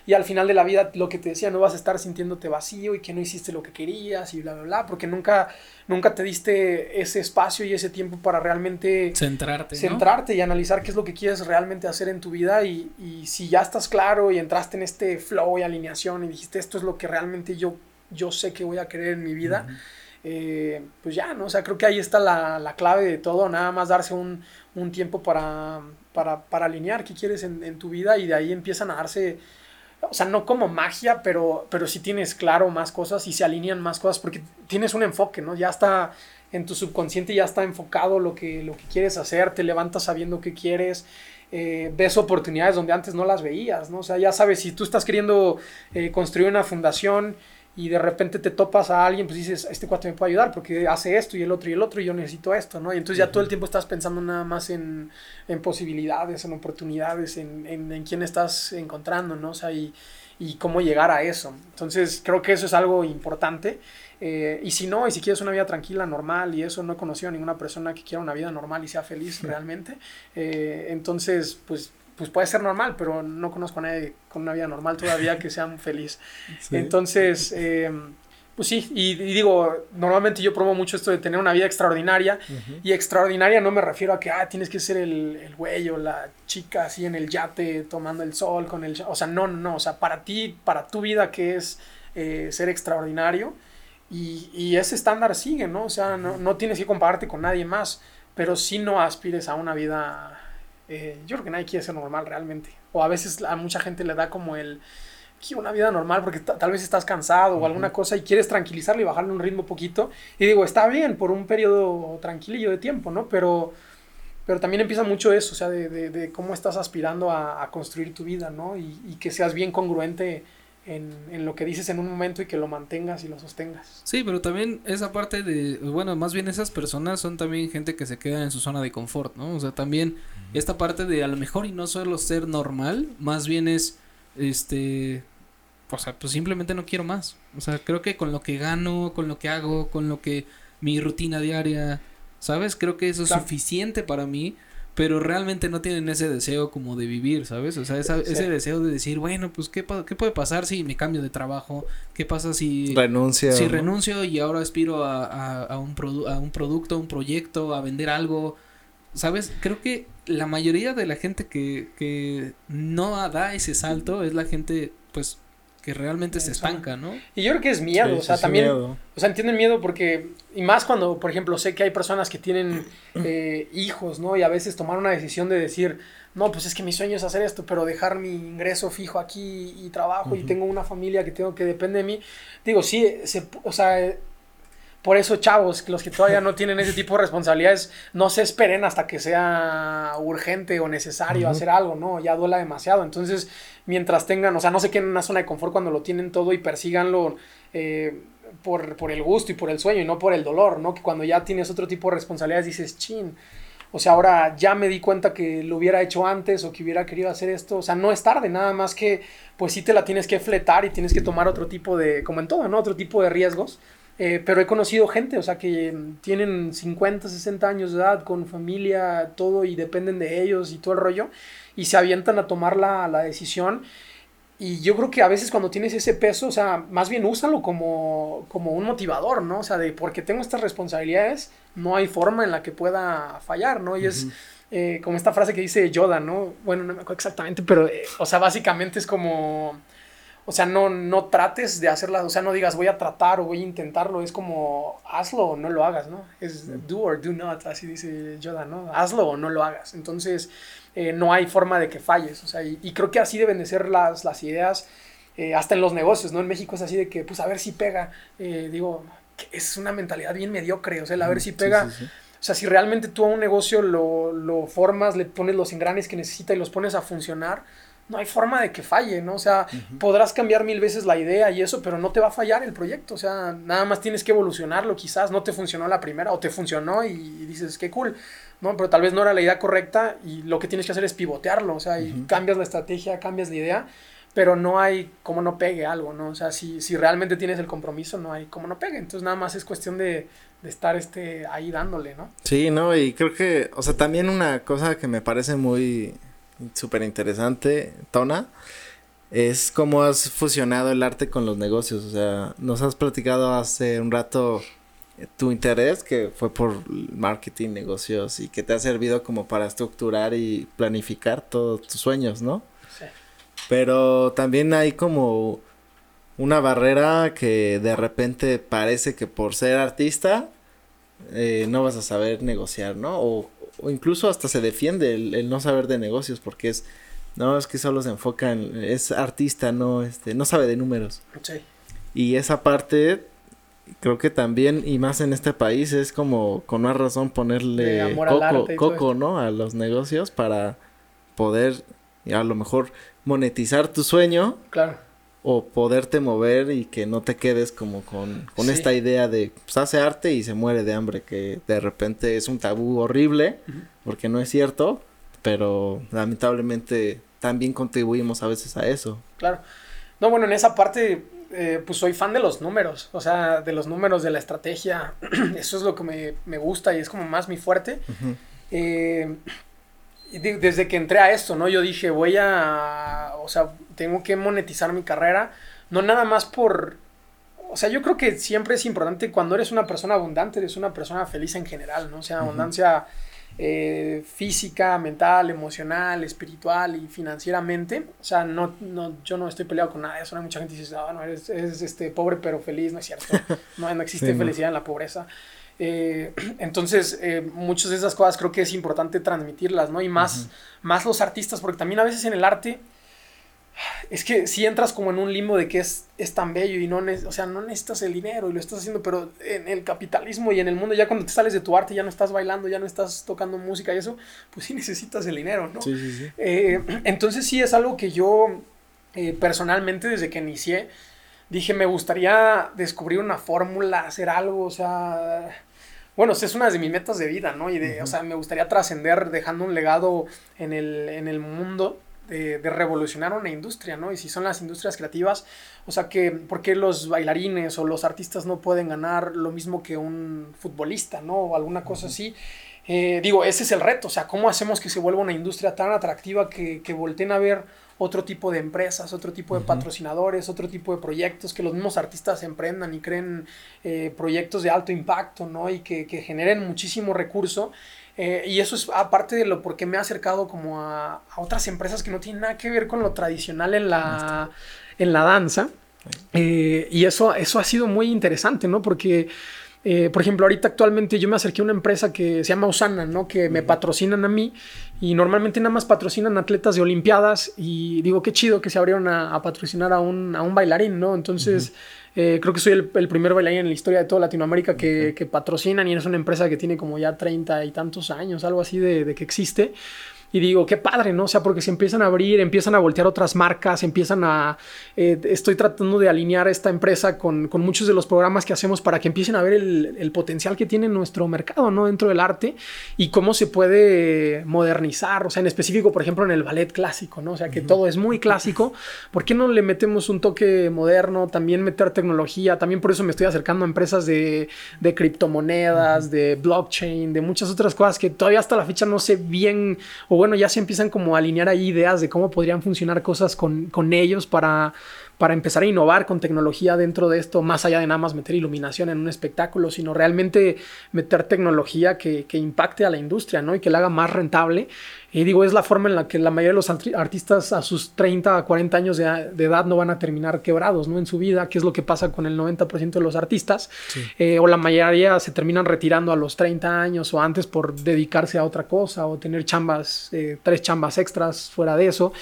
y al final de la vida, lo que te decía, no vas a estar sintiéndote vacío y que no hiciste lo que querías y bla, bla, bla, porque nunca, nunca te diste ese espacio y ese tiempo para realmente centrarte. Centrarte y analizar qué es lo que quieres realmente hacer en tu vida y, y, si ya estás claro y entraste en este flow y alineación y dijiste esto es lo que realmente yo, yo sé que voy a querer en mi vida. Eh, pues ya, ¿no? O sea, creo que ahí está la, la clave de todo, nada más darse un, un tiempo para, para, alinear qué quieres en, en, tu vida y de ahí empiezan a darse, o sea, no como magia, pero, pero sí tienes claro más cosas y se alinean más cosas porque tienes un enfoque, ¿no? Ya está en tu subconsciente, ya está enfocado lo que, lo que quieres hacer, te levantas sabiendo qué quieres. Eh, ves oportunidades donde antes no las veías, ¿no? O sea, ya sabes, si tú estás queriendo eh, construir una fundación y de repente te topas a alguien, pues dices, este cuate me puede ayudar porque hace esto y el otro y el otro y yo necesito esto, ¿no? Y entonces ya todo el tiempo estás pensando nada más en, en posibilidades, en oportunidades, en, en, en, quién estás encontrando, ¿no? O sea, y, y, cómo llegar a eso. Entonces creo que eso es algo importante. Eh, y si no, y si quieres una vida tranquila, normal y eso, no he conocido a ninguna persona que quiera una vida normal y sea feliz realmente. Eh, entonces, pues pues puede ser normal, pero no conozco a nadie con una vida normal todavía que sea feliz. [LAUGHS] Entonces, eh, pues sí, y, digo, normalmente yo promo mucho esto de tener una vida extraordinaria, y extraordinaria no me refiero a que, ah, tienes que ser el, el güey o la chica así en el yate tomando el sol con el... O sea, no, no, o sea, para ti, para tu vida que es eh, ser extraordinario, y, y, ese estándar sigue, ¿no? O sea, no, no tienes que compararte con nadie más, pero sí no aspires a una vida eh, yo creo que nadie quiere ser normal realmente. O a veces a mucha gente le da como el, quiero una vida normal porque tal vez estás cansado o alguna cosa y quieres tranquilizarle y bajarle un ritmo poquito. Y digo, está bien por un periodo tranquilillo de tiempo, ¿no? Pero, pero también empieza mucho eso, o sea, de, de, de cómo estás aspirando a, a, construir tu vida, ¿no? Y, y que seas bien congruente en, en, lo que dices en un momento y que lo mantengas y lo sostengas. Sí, pero también esa parte de, bueno, más bien esas personas son también gente que se queda en su zona de confort, ¿no? O sea, también esta parte de a lo mejor y no solo ser normal, más bien es, este, o sea, pues simplemente no quiero más. O sea, creo que con lo que gano, con lo que hago, con lo que mi rutina diaria, ¿sabes? Creo que eso es claro. suficiente para mí pero realmente no tienen ese deseo como de vivir, ¿sabes? O sea, esa, ese deseo de decir, bueno, pues ¿qué, ¿qué, puede pasar si me cambio de trabajo? ¿Qué pasa si renuncio? Si ¿no? renuncio y ahora aspiro a, a, a, un a un producto, a un proyecto, a vender algo, ¿sabes? Creo que la mayoría de la gente que, que no da ese salto es la gente, pues, que realmente se estanca, ¿no? Y yo creo que es miedo, o sea, también, o sea, entiendo el miedo porque, y más cuando, por ejemplo, sé que hay personas que tienen eh, hijos, ¿no? Y a veces tomar una decisión de decir, no, pues es que mi sueño es hacer esto, pero dejar mi ingreso fijo aquí y trabajo y tengo una familia que tengo que depende de mí. Digo, sí, se, o sea, por eso, chavos, los que todavía no tienen ese tipo de responsabilidades, no se esperen hasta que sea urgente o necesario hacer algo, ¿no? Ya duela demasiado. Entonces, mientras tengan, o sea, no se queden en una zona de confort cuando lo tienen todo y persíganlo eh, por, por el gusto y por el sueño y no por el dolor, ¿no? Que cuando ya tienes otro tipo de responsabilidades dices, chin, o sea, ahora ya me di cuenta que lo hubiera hecho antes o que hubiera querido hacer esto. O sea, no es tarde, nada más que pues sí te la tienes que fletar y tienes que tomar otro tipo de, como en todo, ¿no? Otro tipo de riesgos. Eh, pero he conocido gente, o sea, que tienen 50, 60 años de edad, con familia, todo, y dependen de ellos y todo el rollo, y se avientan a tomar la, la decisión. Y yo creo que a veces cuando tienes ese peso, o sea, más bien úsalo como, como un motivador, ¿no? O sea, de porque tengo estas responsabilidades, no hay forma en la que pueda fallar, ¿no? Y es eh, como esta frase que dice Yoda, ¿no? Bueno, no me acuerdo exactamente, pero, eh, o sea, básicamente es como o sea, no, no trates de hacerlas, o sea, no digas voy a tratar o voy a intentarlo, es como hazlo o no lo hagas, ¿no? Es do or do not, así dice Yoda, ¿no? Hazlo o no lo hagas. Entonces, eh, no hay forma de que falles, o sea, y, creo que así deben de ser las, las ideas, eh, hasta en los negocios, ¿no? En México es así de que, pues, a ver si pega, eh, digo, es una mentalidad bien mediocre, o sea, a ver si pega. O sea, si realmente tú a un negocio lo, lo formas, le pones los engranes que necesita y los pones a funcionar, no hay forma de que falle, ¿no? O sea, podrás cambiar mil veces la idea y eso, pero no te va a fallar el proyecto. O sea, nada más tienes que evolucionarlo, quizás no te funcionó la primera o te funcionó y, dices, qué cool, ¿no? Pero tal vez no era la idea correcta y lo que tienes que hacer es pivotearlo, o sea, y cambias la estrategia, cambias la idea, pero no hay como no pegue algo, ¿no? O sea, si, si realmente tienes el compromiso, no hay como no pegue. Entonces, nada más es cuestión de, de estar este, ahí dándole, ¿no? Sí, no, y creo que, o sea, también una cosa que me parece muy súper interesante, Tona, es cómo has fusionado el arte con los negocios. O sea, nos has platicado hace un rato eh, tu interés que fue por marketing, negocios y que te ha servido como para estructurar y planificar todos tus sueños, ¿no? Sí. Pero también hay como una barrera que de repente parece que por ser artista eh, no vas a saber negociar, ¿no? O, o incluso hasta se defiende el, no saber de negocios porque es no es que solo se enfoca en es artista no este no sabe de números. Sí. y esa parte creo que también y más en este país es como con más razón ponerle coco, coco no a los negocios para poder a lo mejor monetizar tu sueño claro o poderte mover y que no te quedes como con, con esta idea de pues hace arte y se muere de hambre, que de repente es un tabú horrible, porque no es cierto, pero lamentablemente también contribuimos a veces a eso. Claro. No, bueno, en esa parte, eh, pues soy fan de los números, o sea, de los números, de la estrategia, [CLEARS THROAT] eso es lo que me, me gusta y es como más mi fuerte. eh, desde que entré a esto, ¿no? Yo dije, voy a, o sea, tengo que monetizar mi carrera, no nada más por, o sea, yo creo que siempre es importante cuando eres una persona abundante, eres una persona feliz en general, ¿no? O sea, abundancia eh, física, mental, emocional, espiritual y financieramente. O sea, no, no, yo no estoy peleado con nada de eso. Hay mucha gente que dice, ah, no, eres, este, pobre pero feliz, no es cierto. [LAUGHS] No, no existe felicidad en la pobreza. Eh, [CLEARS THROAT] entonces, eh, muchas de esas cosas creo que es importante transmitirlas, ¿no? Y más, más los artistas, porque también a veces en el arte es que si entras como en un limbo de que es, es tan bello y no, o sea, no necesitas el dinero y lo estás haciendo, pero en el capitalismo y en el mundo, ya cuando te sales de tu arte, ya no estás bailando, ya no estás tocando música y eso, pues sí necesitas el dinero, ¿no? Sí, sí, sí. Eh, [CLEARS THROAT] entonces sí es algo que yo personalmente desde que inicié, dije, me gustaría descubrir una fórmula, hacer algo, o sea bueno, es una de mis metas de vida, ¿no? Y de, o sea, me gustaría trascender dejando un legado en el, en el mundo de, revolucionar una industria, ¿no? Y si son las industrias creativas, o sea, que, ¿por qué los bailarines o los artistas no pueden ganar lo mismo que un futbolista, ¿no? O alguna cosa así. Eh, digo, ese es el reto, o sea, ¿cómo hacemos que se vuelva una industria tan atractiva que, que volteen a ver otro tipo de empresas, otro tipo de patrocinadores, otro tipo de proyectos, que los mismos artistas emprendan y creen eh, proyectos de alto impacto, ¿no? Y que, que generen muchísimo recurso. Eh, y eso es aparte de lo porque me ha acercado como a, a, otras empresas que no tienen nada que ver con lo tradicional en la, en la danza. Eh, y eso, eso ha sido muy interesante, ¿no? Porque eh, por ejemplo, ahorita actualmente yo me acerqué a una empresa que se llama Osana, ¿no? Que me patrocinan a mí y normalmente nada más patrocinan atletas de Olimpiadas y digo, qué chido que se abrieron a, patrocinar a un, a un, bailarín, ¿no? Entonces, eh, creo que soy el, primer bailarín en la historia de toda Latinoamérica que, que, patrocinan y es una empresa que tiene como ya treinta y tantos años, algo así de, de que existe. Y digo, qué padre, ¿no? O sea, porque se empiezan a abrir, empiezan a voltear otras marcas, empiezan a... Eh, estoy tratando de alinear esta empresa con, con, muchos de los programas que hacemos para que empiecen a ver el, el, potencial que tiene nuestro mercado, ¿no? Dentro del arte y cómo se puede modernizar, o sea, en específico, por ejemplo, en el ballet clásico, ¿no? O sea, que todo es muy clásico. ¿Por qué no le metemos un toque moderno? También meter tecnología, también por eso me estoy acercando a empresas de, de criptomonedas, de blockchain, de muchas otras cosas que todavía hasta la fecha no sé bien bueno, ya se empiezan como a alinear ahí ideas de cómo podrían funcionar cosas con, con ellos para para empezar a innovar con tecnología dentro de esto, más allá de nada más meter iluminación en un espectáculo, sino realmente meter tecnología que, que impacte a la industria, ¿no? Y que la haga más rentable. Y digo, es la forma en la que la mayoría de los artistas a sus 30 a 40 años de, edad no van a terminar quebrados, ¿no? En su vida, que es lo que pasa con el 90% de los artistas. Eh, o la mayoría se terminan retirando a los 30 años o antes por dedicarse a otra cosa o tener chambas, eh, tres chambas extras fuera de eso.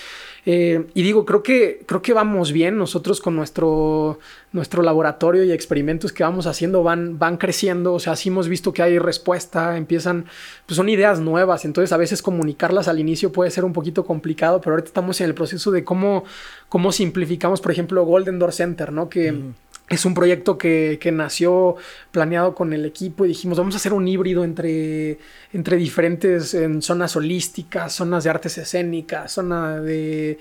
Eh, y digo, creo que, creo que vamos bien. Nosotros con nuestro, nuestro laboratorio y experimentos que vamos haciendo van, van creciendo. O sea, sí hemos visto que hay respuesta, empiezan, pues son ideas nuevas. Entonces a veces comunicarlas al inicio puede ser un poquito complicado, pero ahorita estamos en el proceso de cómo, cómo simplificamos, por ejemplo, Golden Door Center, ¿no? Que... Es un proyecto que, nació planeado con el equipo y dijimos, vamos a hacer un híbrido entre, entre diferentes en zonas holísticas, zonas de artes escénicas, zona de,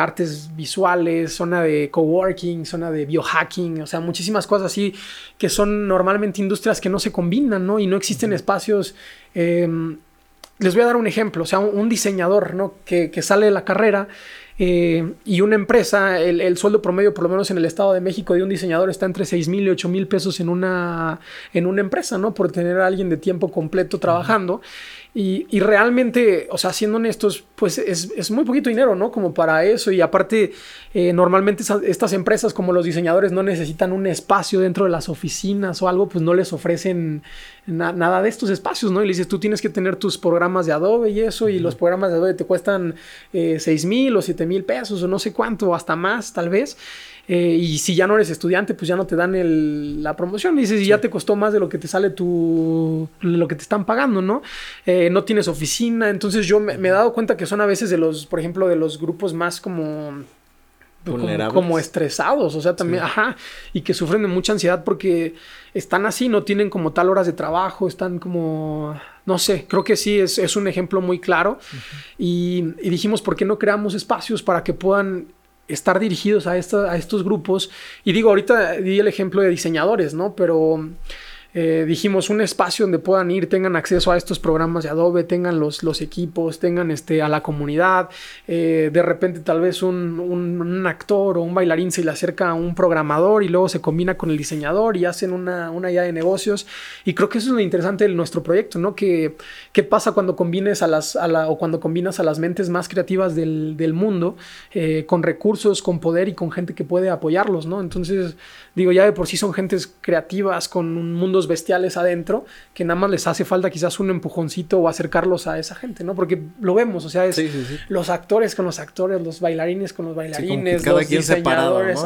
artes visuales, zona de coworking, zona de biohacking, o sea, muchísimas cosas así que son normalmente industrias que no se combinan, ¿no? Y no existen espacios... Em, les voy a dar un ejemplo, o sea, un, diseñador, ¿no? Que, que sale de la carrera eh, y una empresa, el, sueldo promedio, por lo menos en el Estado de México, de un diseñador está entre 6 mil y 8 mil pesos en una, en una empresa, ¿no? Por tener a alguien de tiempo completo trabajando. Y, realmente, o sea, siendo honestos, pues es, muy poquito dinero, ¿no? Como para eso. Y aparte, eh, normalmente estas empresas como los diseñadores no necesitan un espacio dentro de las oficinas o algo, pues no les ofrecen nada de estos espacios, ¿no? Y le dices, tú tienes que tener tus programas de Adobe y eso, y los programas de Adobe te cuestan eh, 6 mil o 7 mil pesos o no sé cuánto, hasta más tal vez. Eh, y si ya no eres estudiante, pues ya no te dan el, la promoción. Dices, si ya te costó más de lo que te sale tu, lo que te están pagando, ¿no? Eh, no tienes oficina. Entonces yo me, he dado cuenta que son a veces de los, por ejemplo, de los grupos más como... Como, estresados, o sea, también, ajá, y que sufren de mucha ansiedad porque están así, no tienen como tal horas de trabajo, están como, no sé, creo que sí, es, es un ejemplo muy claro. y, y dijimos, ¿por qué no creamos espacios para que puedan estar dirigidos a, a estos grupos. Y digo, ahorita di el ejemplo de diseñadores, ¿no? Pero eh, dijimos un espacio donde puedan ir, tengan acceso a estos programas de Adobe, tengan los, los equipos, tengan este, a la comunidad. Eh, de repente tal vez un, un, actor o un bailarín se le acerca a un programador y luego se combina con el diseñador y hacen una, una idea de negocios. Y creo que eso es lo interesante de nuestro proyecto, ¿no? Que, ¿Qué pasa cuando combines a las, a la, o cuando combinas a las mentes más creativas del, del mundo eh, con recursos, con poder y con gente que puede apoyarlos, ¿no? Entonces, digo, ya de por sí son gentes creativas con un mundo bestiales adentro, que nada más les hace falta quizás un empujoncito o acercarlos a esa gente, ¿no? Porque lo vemos, o sea, es los actores con los actores, los bailarines con los bailarines, los diseñadores,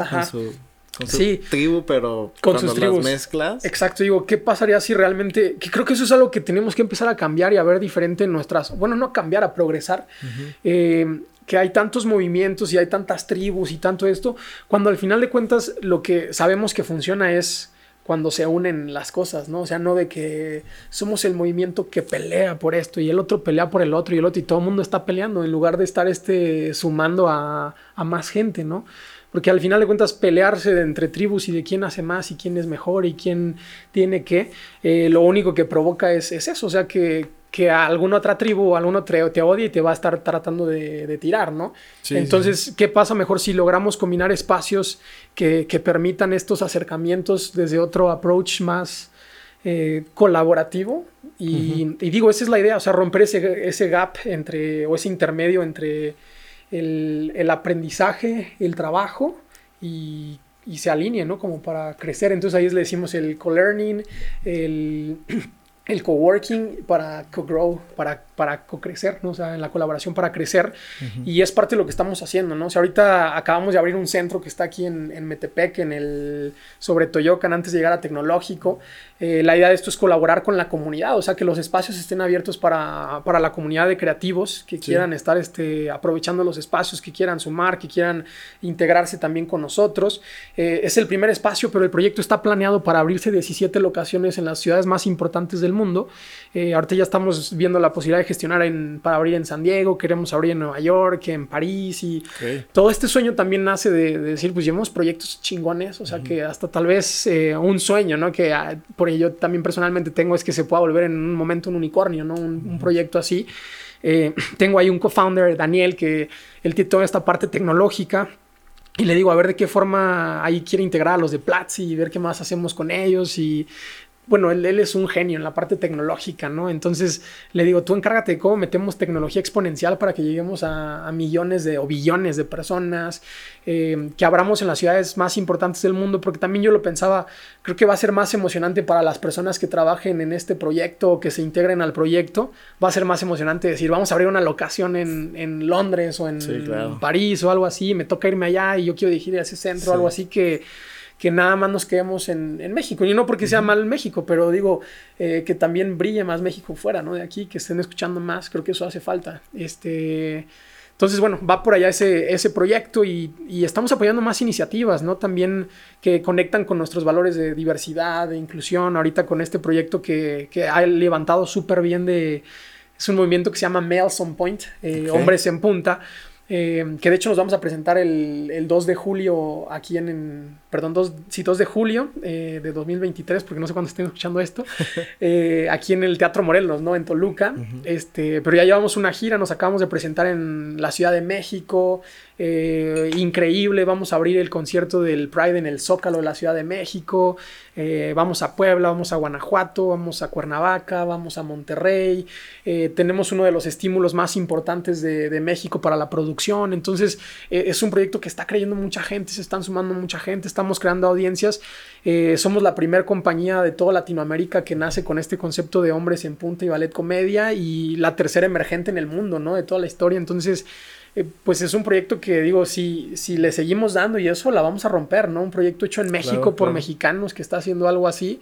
Con su, tribu, pero con sus tribus. mezclas. Exacto, digo, ¿qué pasaría si realmente, que creo que eso es algo que tenemos que empezar a cambiar y a ver diferente en nuestras, bueno, no a cambiar, a progresar. Eh, que hay tantos movimientos y hay tantas tribus y tanto esto, cuando al final de cuentas lo que sabemos que funciona es cuando se unen las cosas, ¿no? O sea, no de que somos el movimiento que pelea por esto y el otro pelea por el otro y el otro y todo el mundo está peleando en lugar de estar este, sumando a, más gente, ¿no? Porque al final de cuentas pelearse de entre tribus y de quién hace más y quién es mejor y quién tiene qué, eh, lo único que provoca es, es eso, o sea, que, que alguna otra tribu o alguno te, te odia y te va a estar tratando de, tirar, ¿no? Entonces, ¿qué pasa mejor si logramos combinar espacios que, permitan estos acercamientos desde otro approach más eh, colaborativo? Y, digo, esa es la idea, o sea, romper ese, ese gap entre, o ese intermedio entre el, aprendizaje, el trabajo y, y se alineen, ¿no? Como para crecer. Entonces ahí le decimos el co-learning, el [CLEARS THROAT] el coworking para co-grow, para, para co-crecer, ¿no? O sea, en la colaboración para crecer. Y es parte de lo que estamos haciendo, ¿no? O sea, ahorita acabamos de abrir un centro que está aquí en, en Metepec, en el, sobre Toyocan, antes de llegar a Tecnológico. Eh, la idea de esto es colaborar con la comunidad, o sea, que los espacios estén abiertos para, para la comunidad de creativos que quieran estar este, aprovechando los espacios, que quieran sumar, que quieran integrarse también con nosotros. Eh, es el primer espacio, pero el proyecto está planeado para abrirse 17 locaciones en las ciudades más importantes del mundo. Eh, ahorita ya estamos viendo la posibilidad de gestionar en, para abrir en San Diego, queremos abrir en Nueva York, en París y todo este sueño también nace de, decir, pues llevamos proyectos chingones, o sea, que hasta tal vez un sueño, ¿no? Que ah, por yo también personalmente tengo es que se pueda volver en un momento un unicornio, ¿no? Un, proyecto así. Eh, tengo ahí un co-founder, Daniel, que él tiene toda esta parte tecnológica. Y le digo, a ver de qué forma ahí quiere integrar a los de Platzi y ver qué más hacemos con ellos. Y bueno, él, es un genio en la parte tecnológica, ¿no? Entonces le digo, tú encárgate de cómo metemos tecnología exponencial para que lleguemos a, millones de o billones de personas, eh, que abramos en las ciudades más importantes del mundo, porque también yo lo pensaba, creo que va a ser más emocionante para las personas que trabajen en este proyecto o que se integren al proyecto, va a ser más emocionante decir, vamos a abrir una locación en, Londres o en París o algo así, me toca irme allá y yo quiero dirigir a ese centro, o algo así que que nada más nos quedemos en, México. Y no porque sea mal México, pero digo eh, que también brille más México fuera, ¿no? De aquí, que estén escuchando más, creo que eso hace falta. Este, entonces, bueno, va por allá ese, ese proyecto y, estamos apoyando más iniciativas, ¿no? También que conectan con nuestros valores de diversidad, de inclusión. Ahorita con este proyecto que, que ha levantado súper bien de... Es un movimiento que se llama Males on Point, eh, Hombres en Punta, eh, que de hecho nos vamos a presentar el, el 2 de julio aquí en, perdón, 2, sí, 2 de julio eh, de 2023, porque no sé cuándo estén escuchando esto, [LAUGHS] eh, aquí en el Teatro Morelos, ¿no? En Toluca, este, pero ya llevamos una gira, nos acabamos de presentar en la Ciudad de México, eh, increíble, vamos a abrir el concierto del Pride en el Zócalo de la Ciudad de México, eh, vamos a Puebla, vamos a Guanajuato, vamos a Cuernavaca, vamos a Monterrey, eh, tenemos uno de los estímulos más importantes de, México para la producción, entonces es un proyecto que está creyendo mucha gente, se están sumando mucha gente, estamos creando audiencias, somos la primera compañía de toda Latinoamérica que nace con este concepto de hombres en punta y ballet comedia y la tercera emergente en el mundo, ¿no? De toda la historia, entonces... Eh, pues es un proyecto que digo, si, si le seguimos dando y eso, la vamos a romper, ¿no? Un proyecto hecho en México por mexicanos que está haciendo algo así.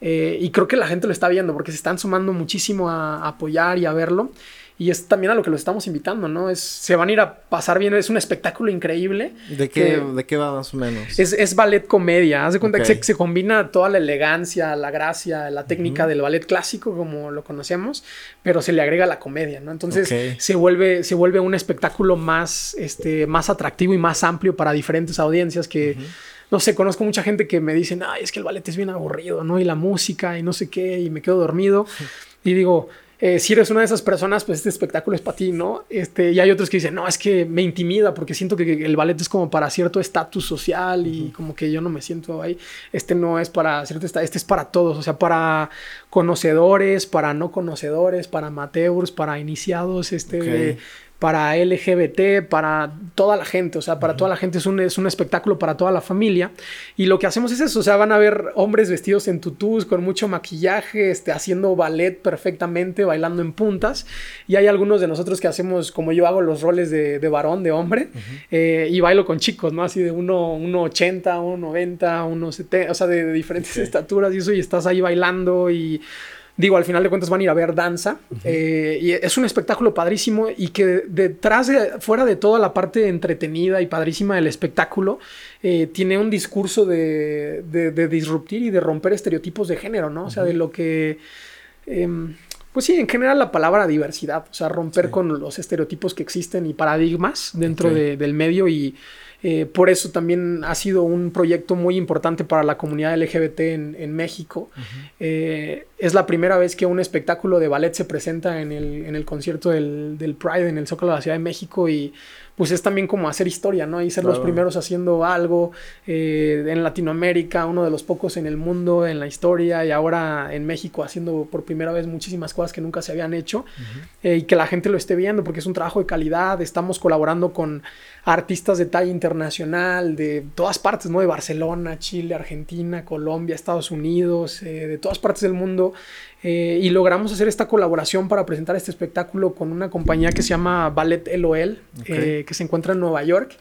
Eh, y creo que la gente lo está viendo porque se están sumando muchísimo a apoyar y a verlo. Y es también a lo que los estamos invitando, ¿no? Es, se van a ir a pasar bien, es un espectáculo increíble. ¿De qué, ¿de qué va más o menos? Es, es ballet comedia, haz de cuenta que se, combina toda la elegancia, la gracia, la técnica del ballet clásico como lo conocemos, pero se le agrega la comedia, ¿no? Entonces se, vuelve, se vuelve un espectáculo más, este, más atractivo y más amplio para diferentes audiencias que... no sé, conozco mucha gente que me dicen, ay, es que el ballet es bien aburrido, ¿no? Y la música y no sé qué, y me quedo dormido. [LAUGHS] Y digo, eh, si eres una de esas personas, pues este espectáculo es para ti, ¿no? Este, y hay otros que dicen, no, es que me intimida porque siento que el ballet es como para cierto estatus social y como que yo no me siento ahí. Este no es para cierto estatus, este es para todos, o sea, para conocedores, para no conocedores, para amateurs, para iniciados, este, para LGBT, para toda la gente, o sea, para toda la gente es un, es un espectáculo para toda la familia. Y lo que hacemos es eso, o sea, van a ver hombres vestidos en tutús, con mucho maquillaje, este, haciendo ballet perfectamente, bailando en puntas. Y hay algunos de nosotros que hacemos, como yo hago los roles de, varón, de hombre, eh, y bailo con chicos, ¿no? Así de 1,80, 1,90, 1,70, o sea, de, diferentes estaturas y eso, y estás ahí bailando y digo, al final de cuentas van a ir a ver danza. Eh, y es un espectáculo padrísimo y que detrás, de, fuera de toda la parte entretenida y padrísima del espectáculo, eh, tiene un discurso de, de, disruptir y de romper estereotipos de género, ¿no? O sea, de lo que... Em, pues sí, en general la palabra diversidad, o sea, romper con los estereotipos que existen y paradigmas dentro del medio y eh, por eso también ha sido un proyecto muy importante para la comunidad LGBT en, México. Eh, es la primera vez que un espectáculo de ballet se presenta en el, concierto del, Pride en el Zócalo de la Ciudad de México y pues es también como hacer historia, ¿no? Y ser los primeros haciendo algo eh, en Latinoamérica, uno de los pocos en el mundo, en la historia, y ahora en México haciendo por primera vez muchísimas cosas que nunca se habían hecho, y que la gente lo esté viendo, porque es un trabajo de calidad, estamos colaborando con artistas de talla internacional, de todas partes, ¿no? De Barcelona, Chile, Argentina, Colombia, Estados Unidos, eh, de todas partes del mundo. Eh, y logramos hacer esta colaboración para presentar este espectáculo con una compañía que se llama Ballet LOL, eh, que se encuentra en Nueva York.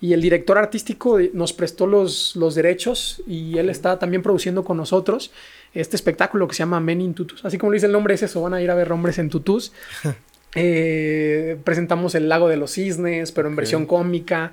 Y el director artístico nos prestó los, los derechos y él está también produciendo con nosotros este espectáculo que se llama Men in Tutus. Así como le dice el nombre, es eso, van a ir a ver hombres en tutus. [LAUGHS] Eh, presentamos El Lago de los Cisnes, pero en versión cómica.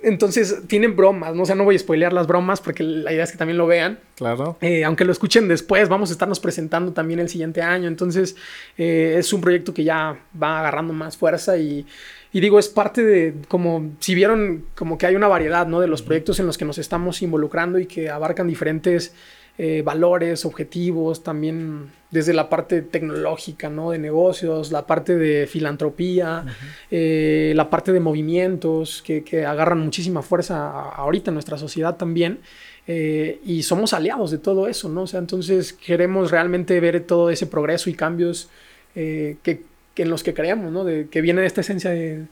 Entonces tienen bromas, ¿no? O sea, no voy a spoilear las bromas porque la idea es que también lo vean. Claro. Eh, aunque lo escuchen después, vamos a estarnos presentando también el siguiente año. Entonces eh, es un proyecto que ya va agarrando más fuerza y, y, digo, es parte de como si vieron como que hay una variedad, ¿no? De los proyectos en los que nos estamos involucrando y que abarcan diferentes eh, valores, objetivos, también desde la parte tecnológica, ¿no? De negocios, la parte de filantropía, eh, la parte de movimientos que, agarran muchísima fuerza ahorita en nuestra sociedad también. Eh, y somos aliados de todo eso, ¿no? O sea, entonces queremos realmente ver todo ese progreso y cambios que, en los que creemos, ¿no? De, que viene de esta esencia de,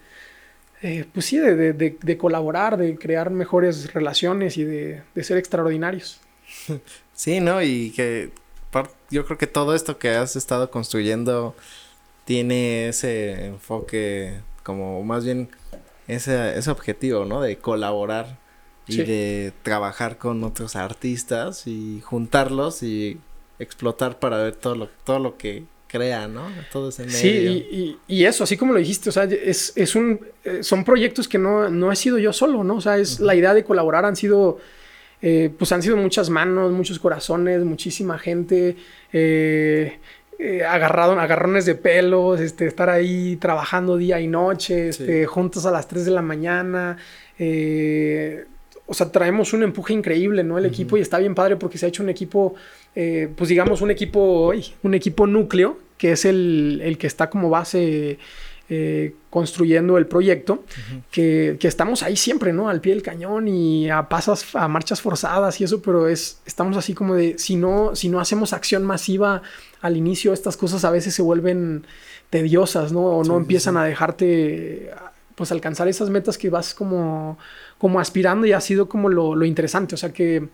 pues sí, de, de, colaborar, de crear mejores relaciones y de, ser extraordinarios. [LAUGHS] Sí, ¿no? Y que yo creo que todo esto que has estado construyendo tiene ese enfoque como más bien ese, ese objetivo, ¿no? De colaborar y de trabajar con otros artistas y juntarlos y explotar para ver todo lo, todo lo que crea, ¿no? Todo ese medio. Sí, y, eso, así como lo dijiste, o sea, es, es un, eh, son proyectos que no, no he sido yo solo, ¿no? O sea, es la idea de colaborar han sido eh, pues han sido muchas manos, muchos corazones, muchísima gente, eh, eh, agarrado, agarrones de pelos, este, estar ahí trabajando día y noche, este, juntos a las 3 de la mañana. o sea, traemos un empuje increíble, ¿no? El equipo y está bien padre porque se ha hecho un equipo, pues digamos, un equipo, un equipo núcleo, que es el, el que está como base eh, construyendo el proyecto, que, estamos ahí siempre, ¿no? Al pie del cañón y a pasas, a marchas forzadas y eso, pero es, estamos así como de, si no, si no hacemos acción masiva al inicio, estas cosas a veces se vuelven tediosas, ¿no? O no empiezan a dejarte, pues, alcanzar esas metas que vas como, como aspirando y ha sido como lo, lo interesante, o sea que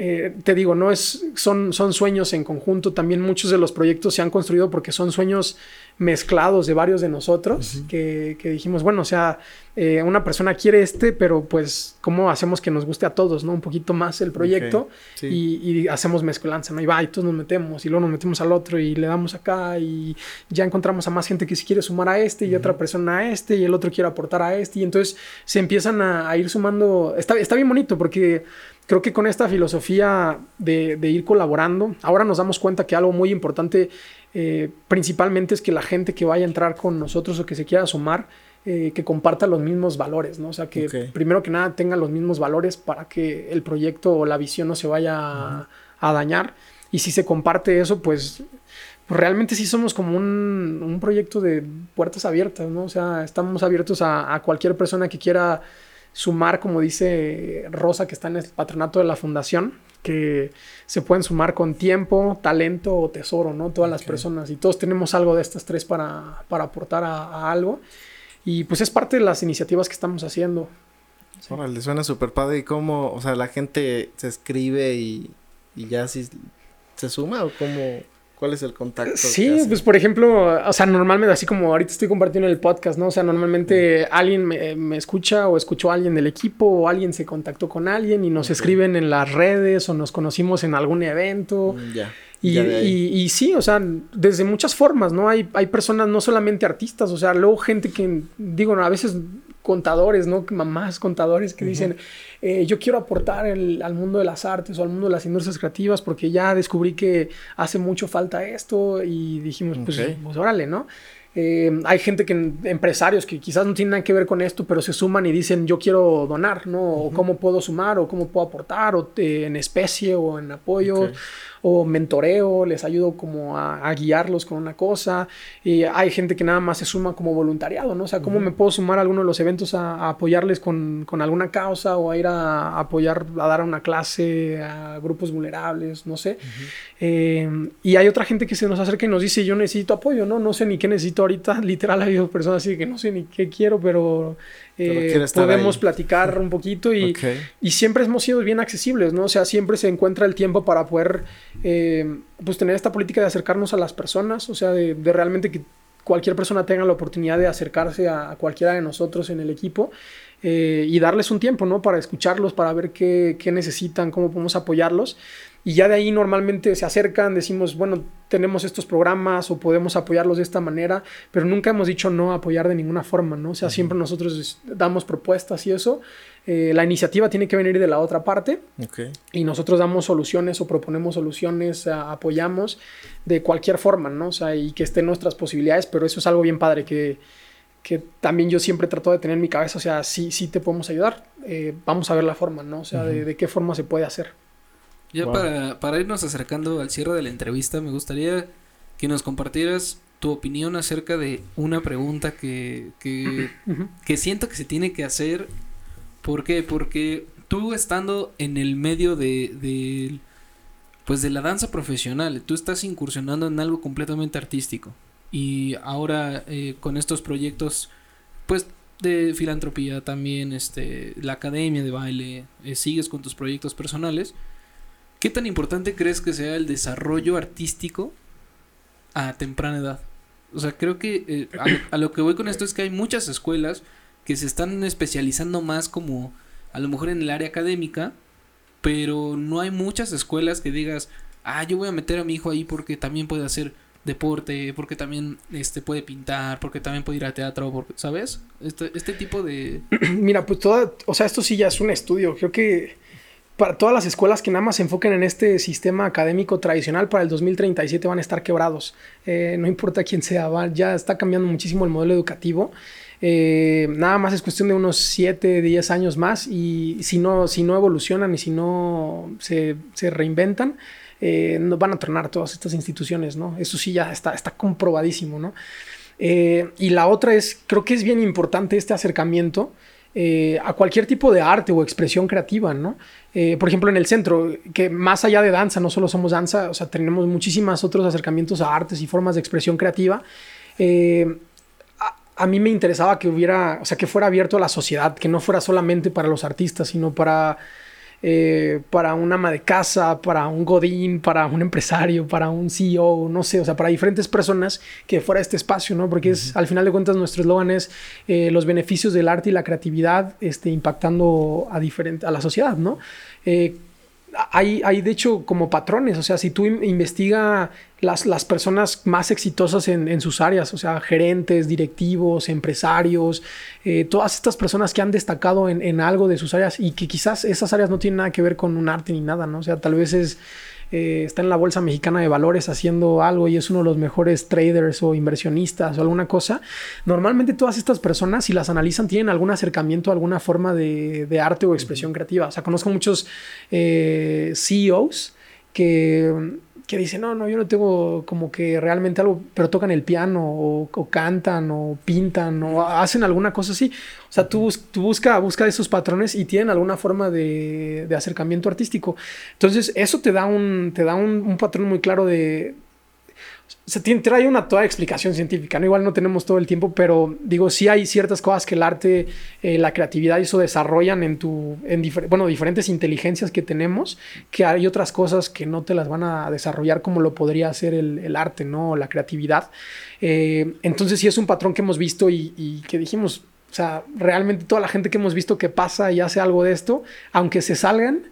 eh, te digo, no es, son, son sueños en conjunto. También muchos de los proyectos se han construido porque son sueños mezclados de varios de nosotros que, dijimos, bueno, o sea, eh, una persona quiere este, pero pues, ¿cómo hacemos que nos guste a todos, no? Un poquito más el proyecto y, hacemos mezclanza, ¿no? Y va, y todos nos metemos y luego nos metemos al otro y le damos acá y ya encontramos a más gente que se quiere sumar a este y otra persona a este y el otro quiere aportar a este y entonces se empiezan a, ir sumando. Está, está bien bonito porque creo que con esta filosofía de, ir colaborando, ahora nos damos cuenta que algo muy importante eh, principalmente es que la gente que vaya a entrar con nosotros o que se quiera sumar, eh, que comparta los mismos valores, ¿no? O sea, que primero que nada tenga los mismos valores para que el proyecto o la visión no se vaya a, dañar. Y si se comparte eso, pues, pues realmente sí somos como un, proyecto de puertas abiertas, ¿no? O sea, estamos abiertos a cualquier persona que quiera sumar, como dice Rosa, que está en el patronato de la fundación, que se pueden sumar con tiempo, talento o tesoro, ¿no? Todas las personas. Y todos tenemos algo de estas tres para, para aportar a, algo. Y pues es parte de las iniciativas que estamos haciendo. Sí. le suena súper padre. ¿Y cómo, o sea, la gente se escribe y, y ya si se suma o cómo? ¿Cuál es el contacto? Sí, pues por ejemplo, o sea, normalmente, así como ahorita estoy compartiendo el podcast, ¿no? O sea, normalmente alguien me, escucha o escuchó a alguien del equipo o alguien se contactó con alguien y nos escriben en las redes o nos conocimos en algún evento. Mm, ya. Y, y, sí, o sea, desde muchas formas, ¿no? Hay, hay personas, no solamente artistas, o sea, luego gente que, digo, a veces contadores, ¿no? Mamás contadores que dicen, eh, yo quiero aportar al mundo de las artes o al mundo de las industrias creativas porque ya descubrí que hace mucho falta esto y dijimos, pues, pues órale, ¿no? Eh, hay gente que, empresarios que quizás no tienen nada que ver con esto, pero se suman y dicen, yo quiero donar, ¿no? O cómo puedo sumar, o cómo puedo aportar, o en especie, o en apoyo. O mentoreo, les ayudo como a, guiarlos con una cosa. Y hay gente que nada más se suma como voluntariado, ¿no? O sea, ¿cómo me puedo sumar a alguno de los eventos a, apoyarles con, con, alguna causa o a ir a, apoyar, a dar una clase a grupos vulnerables, no sé? Eh, y hay otra gente que se nos acerca y nos dice, yo necesito apoyo, ¿no? No sé ni qué necesito ahorita. [LAUGHS] Literal, ha habido personas así que no sé ni qué quiero, pero eh, podemos platicar un poquito y, y, siempre hemos sido bien accesibles, ¿no? O sea, siempre se encuentra el tiempo para poder, eh, pues, tener esta política de acercarnos a las personas, o sea, de, realmente que cualquier persona tenga la oportunidad de acercarse a, cualquiera de nosotros en el equipo eh, y darles un tiempo, ¿no? Para escucharlos, para ver qué, qué necesitan, cómo podemos apoyarlos. Y ya de ahí normalmente se acercan, decimos, bueno, tenemos estos programas o podemos apoyarlos de esta manera, pero nunca hemos dicho no apoyar de ninguna forma, ¿no? O sea, siempre nosotros damos propuestas y eso. Eh, la iniciativa tiene que venir de la otra parte y nosotros damos soluciones o proponemos soluciones, apoyamos de cualquier forma, ¿no? O sea, y que estén nuestras posibilidades, pero eso es algo bien padre que, que también yo siempre trato de tener en mi cabeza, o sea, sí, sí te podemos ayudar, eh, vamos a ver la forma, ¿no? O sea, de qué forma se puede hacer. Ya para, para irnos acercando al cierre de la entrevista, me gustaría que nos compartieras tu opinión acerca de una pregunta que, que, que siento que se tiene que hacer. ¿Por qué? Porque tú estando en el medio de, de, pues de la danza profesional, tú estás incursionando en algo completamente artístico. Y ahora eh, con estos proyectos, pues de filantropía también, este, la academia de baile, eh, sigues con tus proyectos personales. ¿Qué tan importante crees que sea el desarrollo artístico a temprana edad? O sea, creo que eh, a, lo que voy con esto es que hay muchas escuelas que se están especializando más como a lo mejor en el área académica, pero no hay muchas escuelas que digas, ah, yo voy a meter a mi hijo ahí porque también puede hacer deporte, porque también este puede pintar, porque también puede ir a teatro, porque, ¿sabes? Este, este tipo de... [CLEARS THROAT] Mira, pues toda, o sea, esto sí ya es un estudio, creo que para todas las escuelas que nada más se enfoquen en este sistema académico tradicional para el 2037 van a estar quebrados. Eh, no importa quién sea, ya está cambiando muchísimo el modelo educativo. Eh, nada más es cuestión de unos 7, 10 años más y si no, si no evolucionan y si no se, reinventan, eh, van a tronar todas estas instituciones, ¿no? Eso sí ya está, está comprobadísimo, ¿no? y la otra es, creo que es bien importante este acercamiento eh, a cualquier tipo de arte o expresión creativa, ¿no? Eh, por ejemplo, en el centro, que más allá de danza, no solo somos danza, o sea, tenemos muchísimos otros acercamientos a artes y formas de expresión creativa. Eh, a, mí me interesaba que hubiera, o sea, que fuera abierto a la sociedad, que no fuera solamente para los artistas, sino para eh, para un ama de casa, para un godín, para un empresario, para un CEO, no sé, o sea, para diferentes personas que fuera este espacio, ¿no? Porque es, al final de cuentas, nuestro eslogan es eh, los beneficios del arte y la creatividad este, impactando a, diferente, a la sociedad, ¿no? Eh, hay, hay, de hecho como patrones, o sea, si tú investiga las, las personas más exitosas en, sus áreas, o sea, gerentes, directivos, empresarios, eh, todas estas personas que han destacado en, en, algo de sus áreas y que quizás esas áreas no tienen nada que ver con un arte ni nada, ¿no? O sea, tal vez es eh, está en la Bolsa Mexicana de Valores haciendo algo y es uno de los mejores traders o inversionistas o alguna cosa, normalmente todas estas personas, si las analizan, tienen algún acercamiento a alguna forma de, arte o expresión creativa. O sea, conozco muchos eh, CEOs que que dicen, no, no, yo no tengo como que realmente algo, pero tocan el piano o, cantan o pintan o hacen alguna cosa así. O sea, tú, tú busca, busca esos patrones y tienen alguna forma de, de acercamiento artístico. Entonces, eso te da un, te da un patrón muy claro de, se trae una toda explicación científica, ¿no? Igual no tenemos todo el tiempo, pero digo, sí hay ciertas cosas que el arte, eh, la creatividad eso desarrollan en tu, en bueno, diferentes inteligencias que tenemos, que hay otras cosas que no te las van a desarrollar como lo podría hacer el, arte, ¿no? La creatividad. Eh, entonces sí es un patrón que hemos visto y, y que dijimos, o sea, realmente toda la gente que hemos visto que pasa y hace algo de esto, aunque se salgan,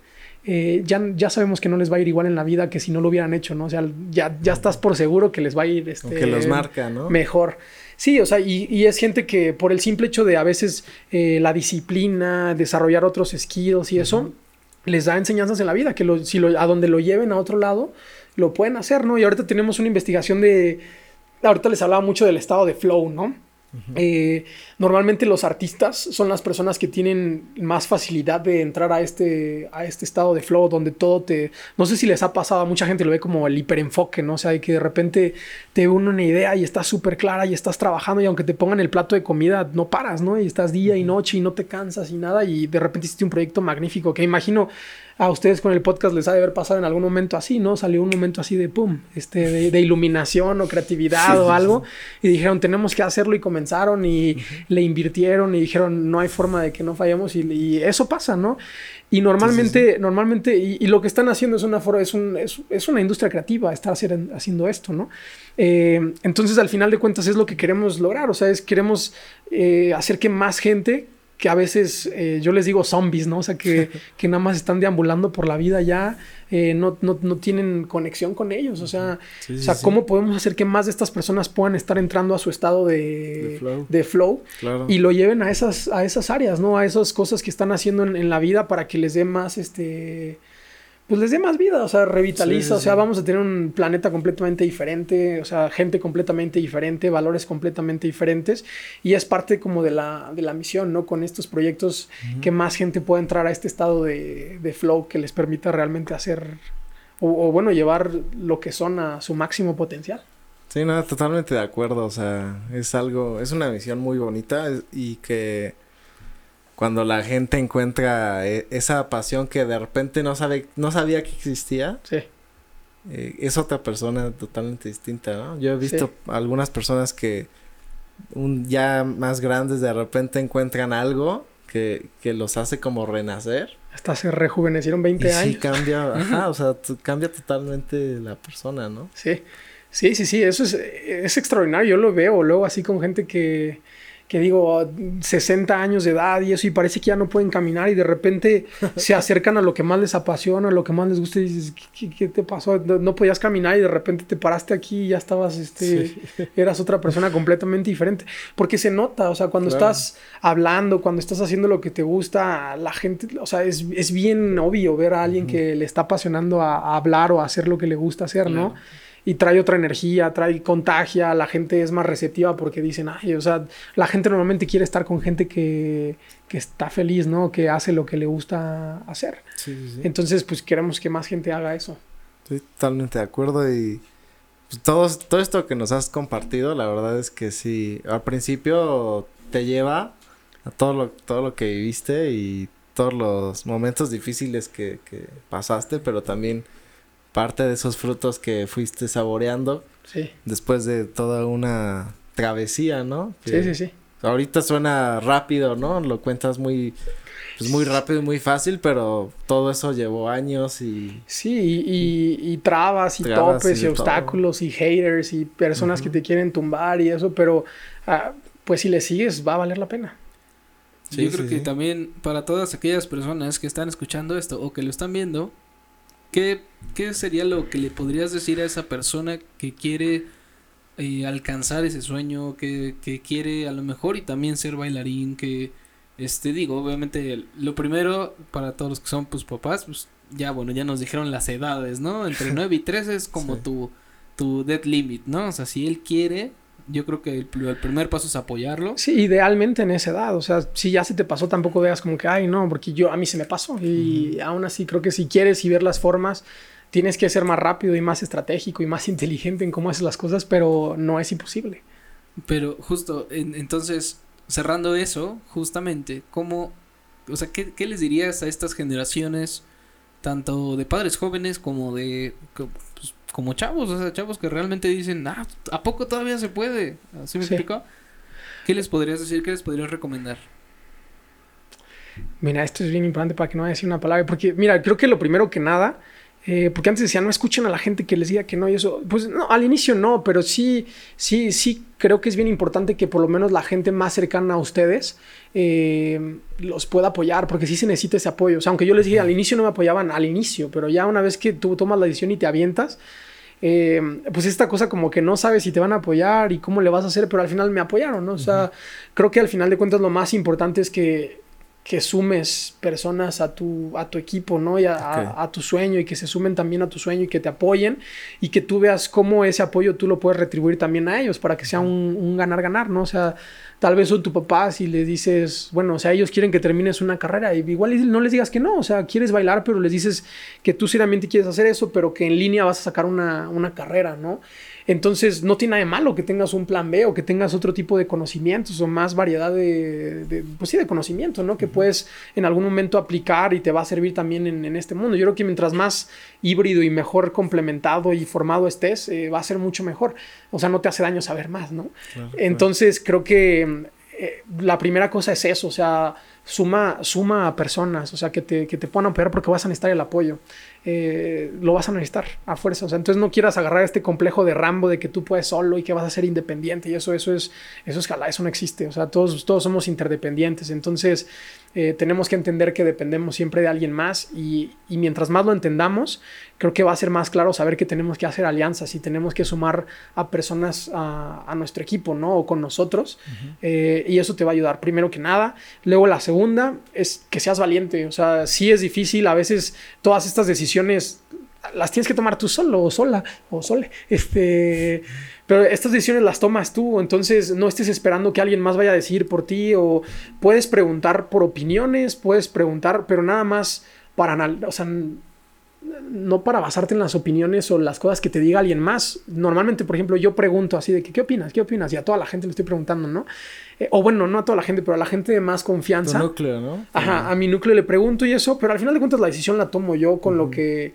eh, ya, ya sabemos que no les va a ir igual en la vida que si no lo hubieran hecho, ¿no? O sea, ya, ya estás por seguro que les va a ir este, que los marca, ¿no? mejor. Sí, o sea, y, y, es gente que por el simple hecho de a veces eh, la disciplina, desarrollar otros skills y eso, les da enseñanzas en la vida, que lo, si lo, a donde lo lleven a otro lado, lo pueden hacer, ¿no? Y ahorita tenemos una investigación de, ahorita les hablaba mucho del estado de flow, ¿no? Eh, normalmente los artistas son las personas que tienen más facilidad de entrar a este, a este estado de flow donde todo te... No sé si les ha pasado, a mucha gente lo ve como el hiperenfoque, ¿no? O sea, que de repente te une una idea y está súper clara y estás trabajando y aunque te pongan el plato de comida, no paras, ¿no? Y estás día y noche y no te cansas y nada y de repente hiciste un proyecto magnífico que imagino a ustedes con el podcast les ha de haber pasado en algún momento así, ¿no? Salió un momento así de pum, este, de, iluminación o creatividad o algo, y dijeron, tenemos que hacerlo, y comenzaron y le invirtieron y dijeron, no hay forma de que no fallemos, y, eso pasa, ¿no? Y normalmente, normalmente, y, lo que están haciendo es una, es, un, es, una industria creativa, estar haciendo esto, ¿no? Eh, entonces, al final de cuentas, es lo que queremos lograr, o sea, es queremos eh, hacer que más gente que a veces eh, yo les digo zombies, ¿no? O sea, que, [LAUGHS] que, nada más están deambulando por la vida ya, eh, no, no, no, tienen conexión con ellos. O sea, o sea ¿cómo podemos hacer que más de estas personas puedan estar entrando a su estado de, de flow, y lo lleven a esas, a esas áreas, ¿no? A esas cosas que están haciendo en, en la vida para que les dé más, este pues les dé más vida, o sea, revitaliza, o sea, vamos a tener un planeta completamente diferente, o sea, gente completamente diferente, valores completamente diferentes, y es parte como de la, de la misión, ¿no? Con estos proyectos, que más gente pueda entrar a este estado de, de flow que les permita realmente hacer, o, bueno, llevar lo que son a su máximo potencial. Sí, no, totalmente de acuerdo, o sea, es algo, es una misión muy bonita y que cuando la gente encuentra eh, esa pasión que de repente no sabe, no sabía que existía. Sí. Eh, es otra persona totalmente distinta, ¿no? Yo he visto algunas personas que un, ya más grandes de repente encuentran algo que, que los hace como renacer. Hasta se rejuvenecieron 20 años. Sí, cambia, [LAUGHS] ajá, o sea, cambia totalmente la persona, ¿no? Sí, sí, sí, sí, eso es, es extraordinario, yo lo veo luego así con gente que que digo, 60 años de edad y eso, y parece que ya no pueden caminar y de repente [LAUGHS] se acercan a lo que más les apasiona, a lo que más les gusta y dices, ¿qué, te pasó? No, podías caminar y de repente te paraste aquí y ya estabas, este, eras otra persona completamente diferente. Porque se nota, o sea, cuando estás hablando, cuando estás haciendo lo que te gusta, la gente, o sea, es, es bien obvio ver a alguien que le está apasionando a, hablar o a hacer lo que le gusta hacer, ¿no? Y trae otra energía, trae contagia, la gente es más receptiva porque dicen, ay, o sea, la gente normalmente quiere estar con gente que, que está feliz, ¿no? Que hace lo que le gusta hacer. Sí, sí, sí. Entonces, pues queremos que más gente haga eso. Estoy totalmente de acuerdo y pues, todo, todo esto que nos has compartido, la verdad es que sí, al principio te lleva a todo lo, todo lo que viviste y todos los momentos difíciles que, que pasaste, pero también parte de esos frutos que fuiste saboreando. Sí. Después de toda una travesía, ¿no? sí, sí, sí. Ahorita suena rápido, ¿no? Lo cuentas muy, pues muy rápido y muy fácil, pero todo eso llevó años y... Sí, y, trabas y topes y, obstáculos y haters y personas que te quieren tumbar y eso, pero ah, pues si le sigues va a valer la pena. Yo creo que también para todas aquellas personas que están escuchando esto o que lo están viendo, ¿Qué, sería lo que le podrías decir a esa persona que quiere eh, alcanzar ese sueño, que, que, quiere a lo mejor y también ser bailarín, que, este, digo, obviamente, lo primero para todos los que son, pues, papás, pues, ya, bueno, ya nos dijeron las edades, ¿no? Entre [LAUGHS] 9 y 13 es como tu, tu dead limit, ¿no? O sea, si él quiere, yo creo que el, primer paso es apoyarlo. Sí, idealmente en esa edad. O sea, si ya se te pasó, tampoco veas como que, ay, no, porque yo, a mí se me pasó. Y aún así, creo que si quieres y ver las formas, tienes que ser más rápido y más estratégico y más [LAUGHS] inteligente en cómo haces las cosas, pero no es imposible. Pero justo, entonces, cerrando eso, justamente, ¿cómo, o sea, ¿qué, qué les dirías a estas generaciones? tanto de padres jóvenes como de pues, como chavos, o sea, chavos que realmente dicen, ah, ¿a poco todavía se puede? ¿Así me explico? ¿Qué les podrías decir? ¿Qué les podrías recomendar? Mira, esto es bien importante para que no vaya a decir una palabra, porque mira, creo que lo primero que nada eh, porque antes decía, no escuchen a la gente que les diga que no y eso. Pues no, al inicio no, pero sí, sí, sí creo que es bien importante que por lo menos la gente más cercana a ustedes eh, los pueda apoyar, porque sí se necesita ese apoyo. O sea, aunque yo les dije, al inicio no me apoyaban al inicio, pero ya una vez que tú tomas la decisión y te avientas, eh, pues esta cosa como que no sabes si te van a apoyar y cómo le vas a hacer, pero al final me apoyaron, ¿no? O sea, creo que al final de cuentas lo más importante es que que sumes personas a tu, a tu equipo, ¿no? Y a, tu sueño y que se sumen también a tu sueño y que te apoyen y que tú veas cómo ese apoyo tú lo puedes retribuir también a ellos para que sea un ganar-ganar, ¿no? O sea, tal vez son tu papá si le dices, bueno, o sea, ellos quieren que termines una carrera y igual no les digas que no, o sea, quieres bailar, pero les dices que tú seriamente quieres hacer eso, pero que en línea vas a sacar una, una carrera, ¿no? Entonces, no tiene nada de malo que tengas un plan B o que tengas otro tipo de conocimientos o más variedad de, pues sí, de conocimiento, ¿no? Que puedes en algún momento aplicar y te va a servir también en, este mundo. Yo creo que mientras más híbrido y mejor complementado y formado estés, eh, va a ser mucho mejor. O sea, no te hace daño saber más, ¿no? Entonces, creo que eh, la primera cosa es eso, o sea, suma, suma a personas, o sea, que te, que te puedan apoyar porque vas a necesitar el apoyo. Eh, lo vas a necesitar a fuerza. O sea, entonces no quieras agarrar este complejo de Rambo de que tú puedes solo y que vas a ser independiente y eso, eso es, eso es eso no existe. O sea, todos, todos somos interdependientes. Entonces, eh, tenemos que entender que dependemos siempre de alguien más y, y, mientras más lo entendamos, creo que va a ser más claro saber que tenemos que hacer alianzas y tenemos que sumar a personas a, a nuestro equipo, ¿no? O con nosotros. Eh, y eso te va a ayudar, primero que nada. Luego la segunda es que seas valiente. O sea, sí es difícil, a veces todas estas decisiones las tienes que tomar tú solo o sola o sole. Este, pero estas decisiones las tomas tú, entonces no estés esperando que alguien más vaya a decir por ti o puedes preguntar por opiniones, puedes preguntar, pero nada más para, o sea, no para basarte en las opiniones o las cosas que te diga alguien más. Normalmente, por ejemplo, yo pregunto así de que, ¿qué opinas? ¿Qué opinas? Y a toda la gente le estoy preguntando, ¿no? Eh, o bueno, no a toda la gente, pero a la gente de más confianza. núcleo, ¿no? Ajá, a mi núcleo le pregunto y eso, pero al final de cuentas la decisión la tomo yo con lo que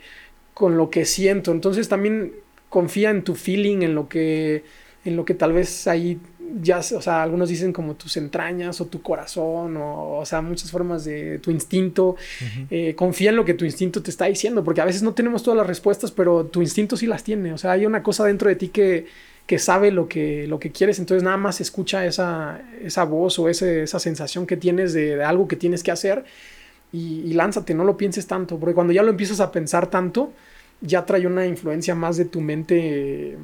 con lo que siento. Entonces también confía en tu feeling, en lo que en lo que tal vez ahí ya, o sea, algunos dicen como tus entrañas o tu corazón, o, o sea, muchas formas de tu instinto. Eh, confía en lo que tu instinto te está diciendo, porque a veces no tenemos todas las respuestas, pero tu instinto sí las tiene. O sea, hay una cosa dentro de ti que, que sabe lo que, lo que quieres, entonces nada más escucha esa, esa voz o ese, esa sensación que tienes de, algo que tienes que hacer y, y, lánzate, no lo pienses tanto, porque cuando ya lo empiezas a pensar tanto, ya trae una influencia más de tu mente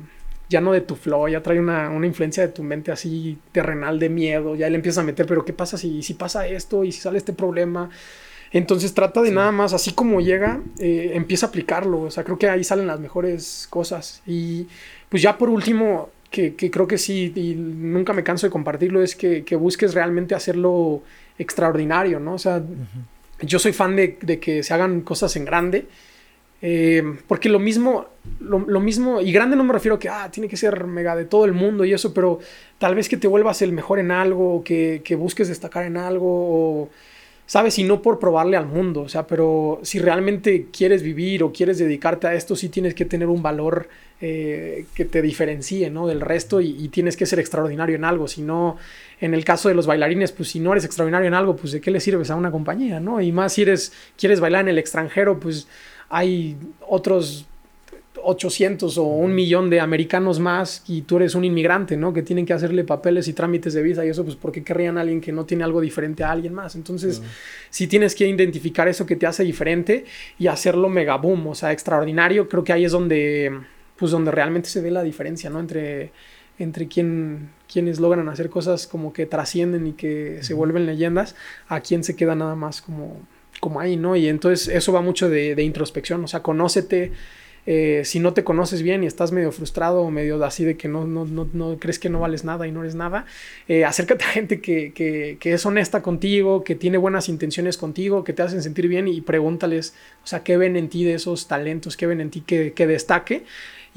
ya no de tu flow, ya trae una, influencia de tu mente así terrenal de miedo, ya le empiezas a meter, pero ¿qué pasa si, si pasa esto y si sale este problema? Entonces trata de nada más, así como llega, eh, empieza a aplicarlo, o sea, creo que ahí salen las mejores cosas. Y pues ya por último, que, creo que sí, y nunca me canso de compartirlo, es que, busques realmente hacerlo extraordinario, ¿no? O sea, yo soy fan de, de que se hagan cosas en grande eh, porque lo mismo, lo, mismo, y grande no me refiero a que ah, tiene que ser mega de todo el mundo y eso, pero tal vez que te vuelvas el mejor en algo, que, que busques destacar en algo, o, ¿sabes? Y no por probarle al mundo, o sea, pero si realmente quieres vivir o quieres dedicarte a esto, sí tienes que tener un valor eh, que te diferencie, ¿no? Del resto y, y, tienes que ser extraordinario en algo, si no, en el caso de los bailarines, pues si no eres extraordinario en algo, pues de qué le sirves a una compañía, ¿no? Y más si eres, quieres bailar en el extranjero, pues hay otros 800 o un millón de americanos más y tú eres un inmigrante, ¿no? Que tienen que hacerle papeles y trámites de visa y eso, pues ¿por qué querrían a alguien que no tiene algo diferente a alguien más? Entonces, si tienes que identificar eso que te hace diferente y hacerlo mega boom, o sea, extraordinario, creo que ahí es donde, pues donde realmente se ve la diferencia, ¿no? Entre, entre quien, quienes logran hacer cosas como que trascienden y que se vuelven leyendas, a quien se queda nada más como como ahí, ¿no? Y entonces eso va mucho de, introspección, o sea, conócete. Eh, si no te conoces bien y estás medio frustrado o medio así de que no, no, no, no crees que no vales nada y no eres nada, eh, acércate a gente que, que, que, es honesta contigo, que tiene buenas intenciones contigo, que te hacen sentir bien y pregúntales, o sea, qué ven en ti de esos talentos, qué ven en ti que, que destaque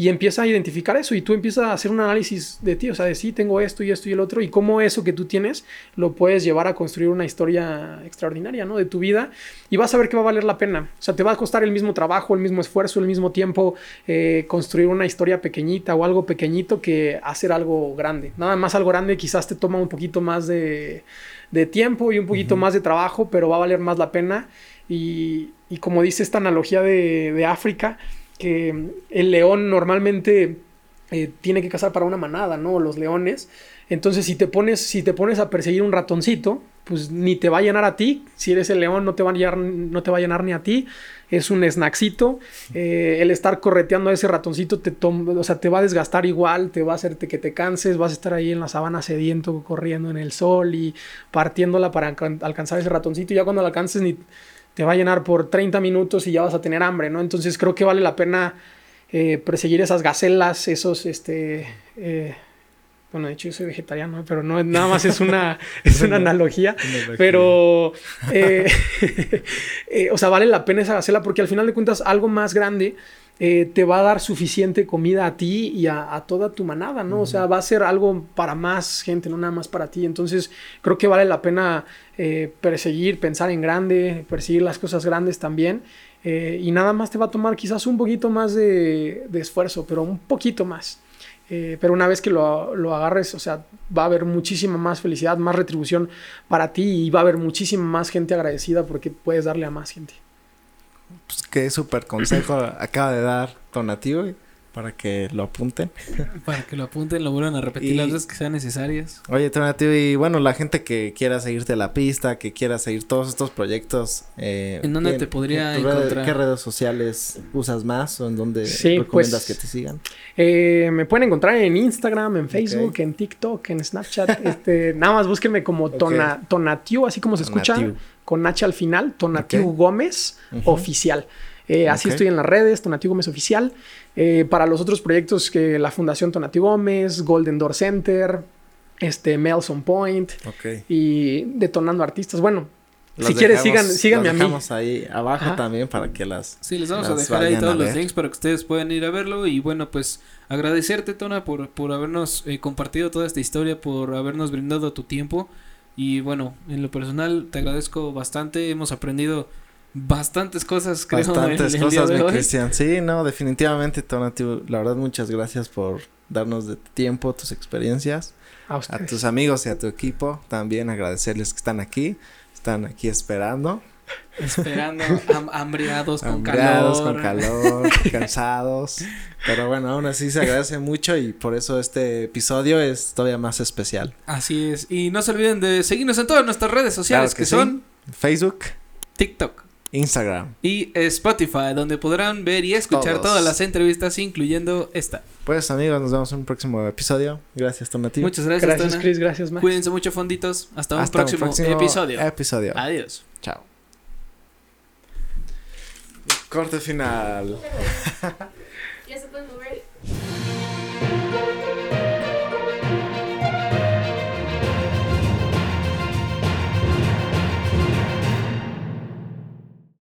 y empieza a identificar eso y tú empiezas a hacer un análisis de ti, o sea, de sí, tengo esto y esto y el otro y cómo eso que tú tienes lo puedes llevar a construir una historia extraordinaria, ¿no? De tu vida y vas a ver que va a valer la pena. O sea, te va a costar el mismo trabajo, el mismo esfuerzo, el mismo tiempo eh, construir una historia pequeñita o algo pequeñito que hacer algo grande. Nada más algo grande quizás te toma un poquito más de, tiempo y un poquito más de trabajo, pero va a valer más la pena. Y, como dice esta analogía de, de África, que el león normalmente eh, tiene que cazar para una manada, ¿no? Los leones. Entonces, si te pones, si te pones a perseguir un ratoncito, pues ni te va a llenar a ti. Si eres el león, no te va a llenar, no te va a llenar ni a ti. Es un snackcito. Eh, el estar correteando a ese ratoncito te, o sea, te va a desgastar igual, te va a hacerte que te canses, vas a estar ahí en la sabana sediento, corriendo en el sol y partiéndola para alcanzar ese ratoncito. Y ya cuando lo alcances ni te va a llenar por 30 minutos y ya vas a tener hambre, ¿no? Entonces creo que vale la pena eh, perseguir esas gacelas, esos, este... Eh, bueno, de hecho yo soy vegetariano, pero no, nada más es una, [LAUGHS] es una [LAUGHS] analogía. pero, eh, [LAUGHS] eh, o sea, vale la pena esa gacela porque al final de cuentas algo más grande eh, te va a dar suficiente comida a ti y a, toda tu manada, ¿no? O sea, va a ser algo para más gente, no nada más para ti. Entonces, creo que vale la pena perseguir, pensar en grande, perseguir las cosas grandes también. y nada más te va a tomar quizás un poquito más de esfuerzo, pero un poquito más. Eh, pero una vez que lo, lo, agarres, o sea, va a haber muchísima más felicidad, más retribución para ti y va a haber muchísima más gente agradecida porque puedes darle a más gente. Pues qué súper consejo [LAUGHS] acaba de dar Donativo para que lo apunten. [LAUGHS] para que lo apunten, lo vuelvan a repetir las veces que sean necesarias. Oye, Tonativo, y bueno, la gente que quiera seguirte la pista, que quiera seguir todos estos proyectos. Eh, ¿En dónde te podría encontrar? ¿Qué redes sociales usas más o en dónde recomiendas pues, que te sigan? Eh, me pueden encontrar en Instagram, en Facebook, en TikTok, en Snapchat. [LAUGHS] este, nada más búsquenme como tona, así como se escucha, con H al final, Tonatiu Gómez, oficial. Eh, así estoy en las redes, Tonatiuh Gómez Oficial. Eh, para los otros proyectos que la Fundación Tonatiuh Gómez, Golden Door Center, este, Melson Point y Detonando Artistas. Bueno, si quieres, sigan, síganme a mí. ahí abajo también para que las. Sí, les vamos a dejar ahí todos los links para que ustedes puedan ir a verlo. Y bueno, pues agradecerte, Tona, por, por habernos eh, compartido toda esta historia, por habernos brindado tu tiempo. Y bueno, en lo personal te agradezco bastante. Hemos aprendido bastantes cosas, creo. Bastantes cosas, mi Cristian. Sí, no, definitivamente, Tonatiuh, la verdad, muchas gracias por darnos de tiempo, tus experiencias. A, a, tus amigos y a tu equipo, también agradecerles que están aquí, están aquí esperando. Esperando, hambriados, con calor. con calor, [LAUGHS] cansados. Pero bueno, aún así se agradece mucho y por eso este episodio es todavía más especial. Así es. Y no se olviden de seguirnos en todas nuestras redes sociales que, son Facebook, TikTok, Instagram y Spotify, donde podrán ver y escuchar todas las entrevistas, incluyendo esta. Pues amigos, nos vemos en un próximo episodio. Gracias, Tonativo. Muchas gracias, Gracias, Chris. Gracias, Max. Cuídense mucho, fonditos. Hasta, un, próximo episodio. episodio. Adiós. Chao. Corte final. [LAUGHS]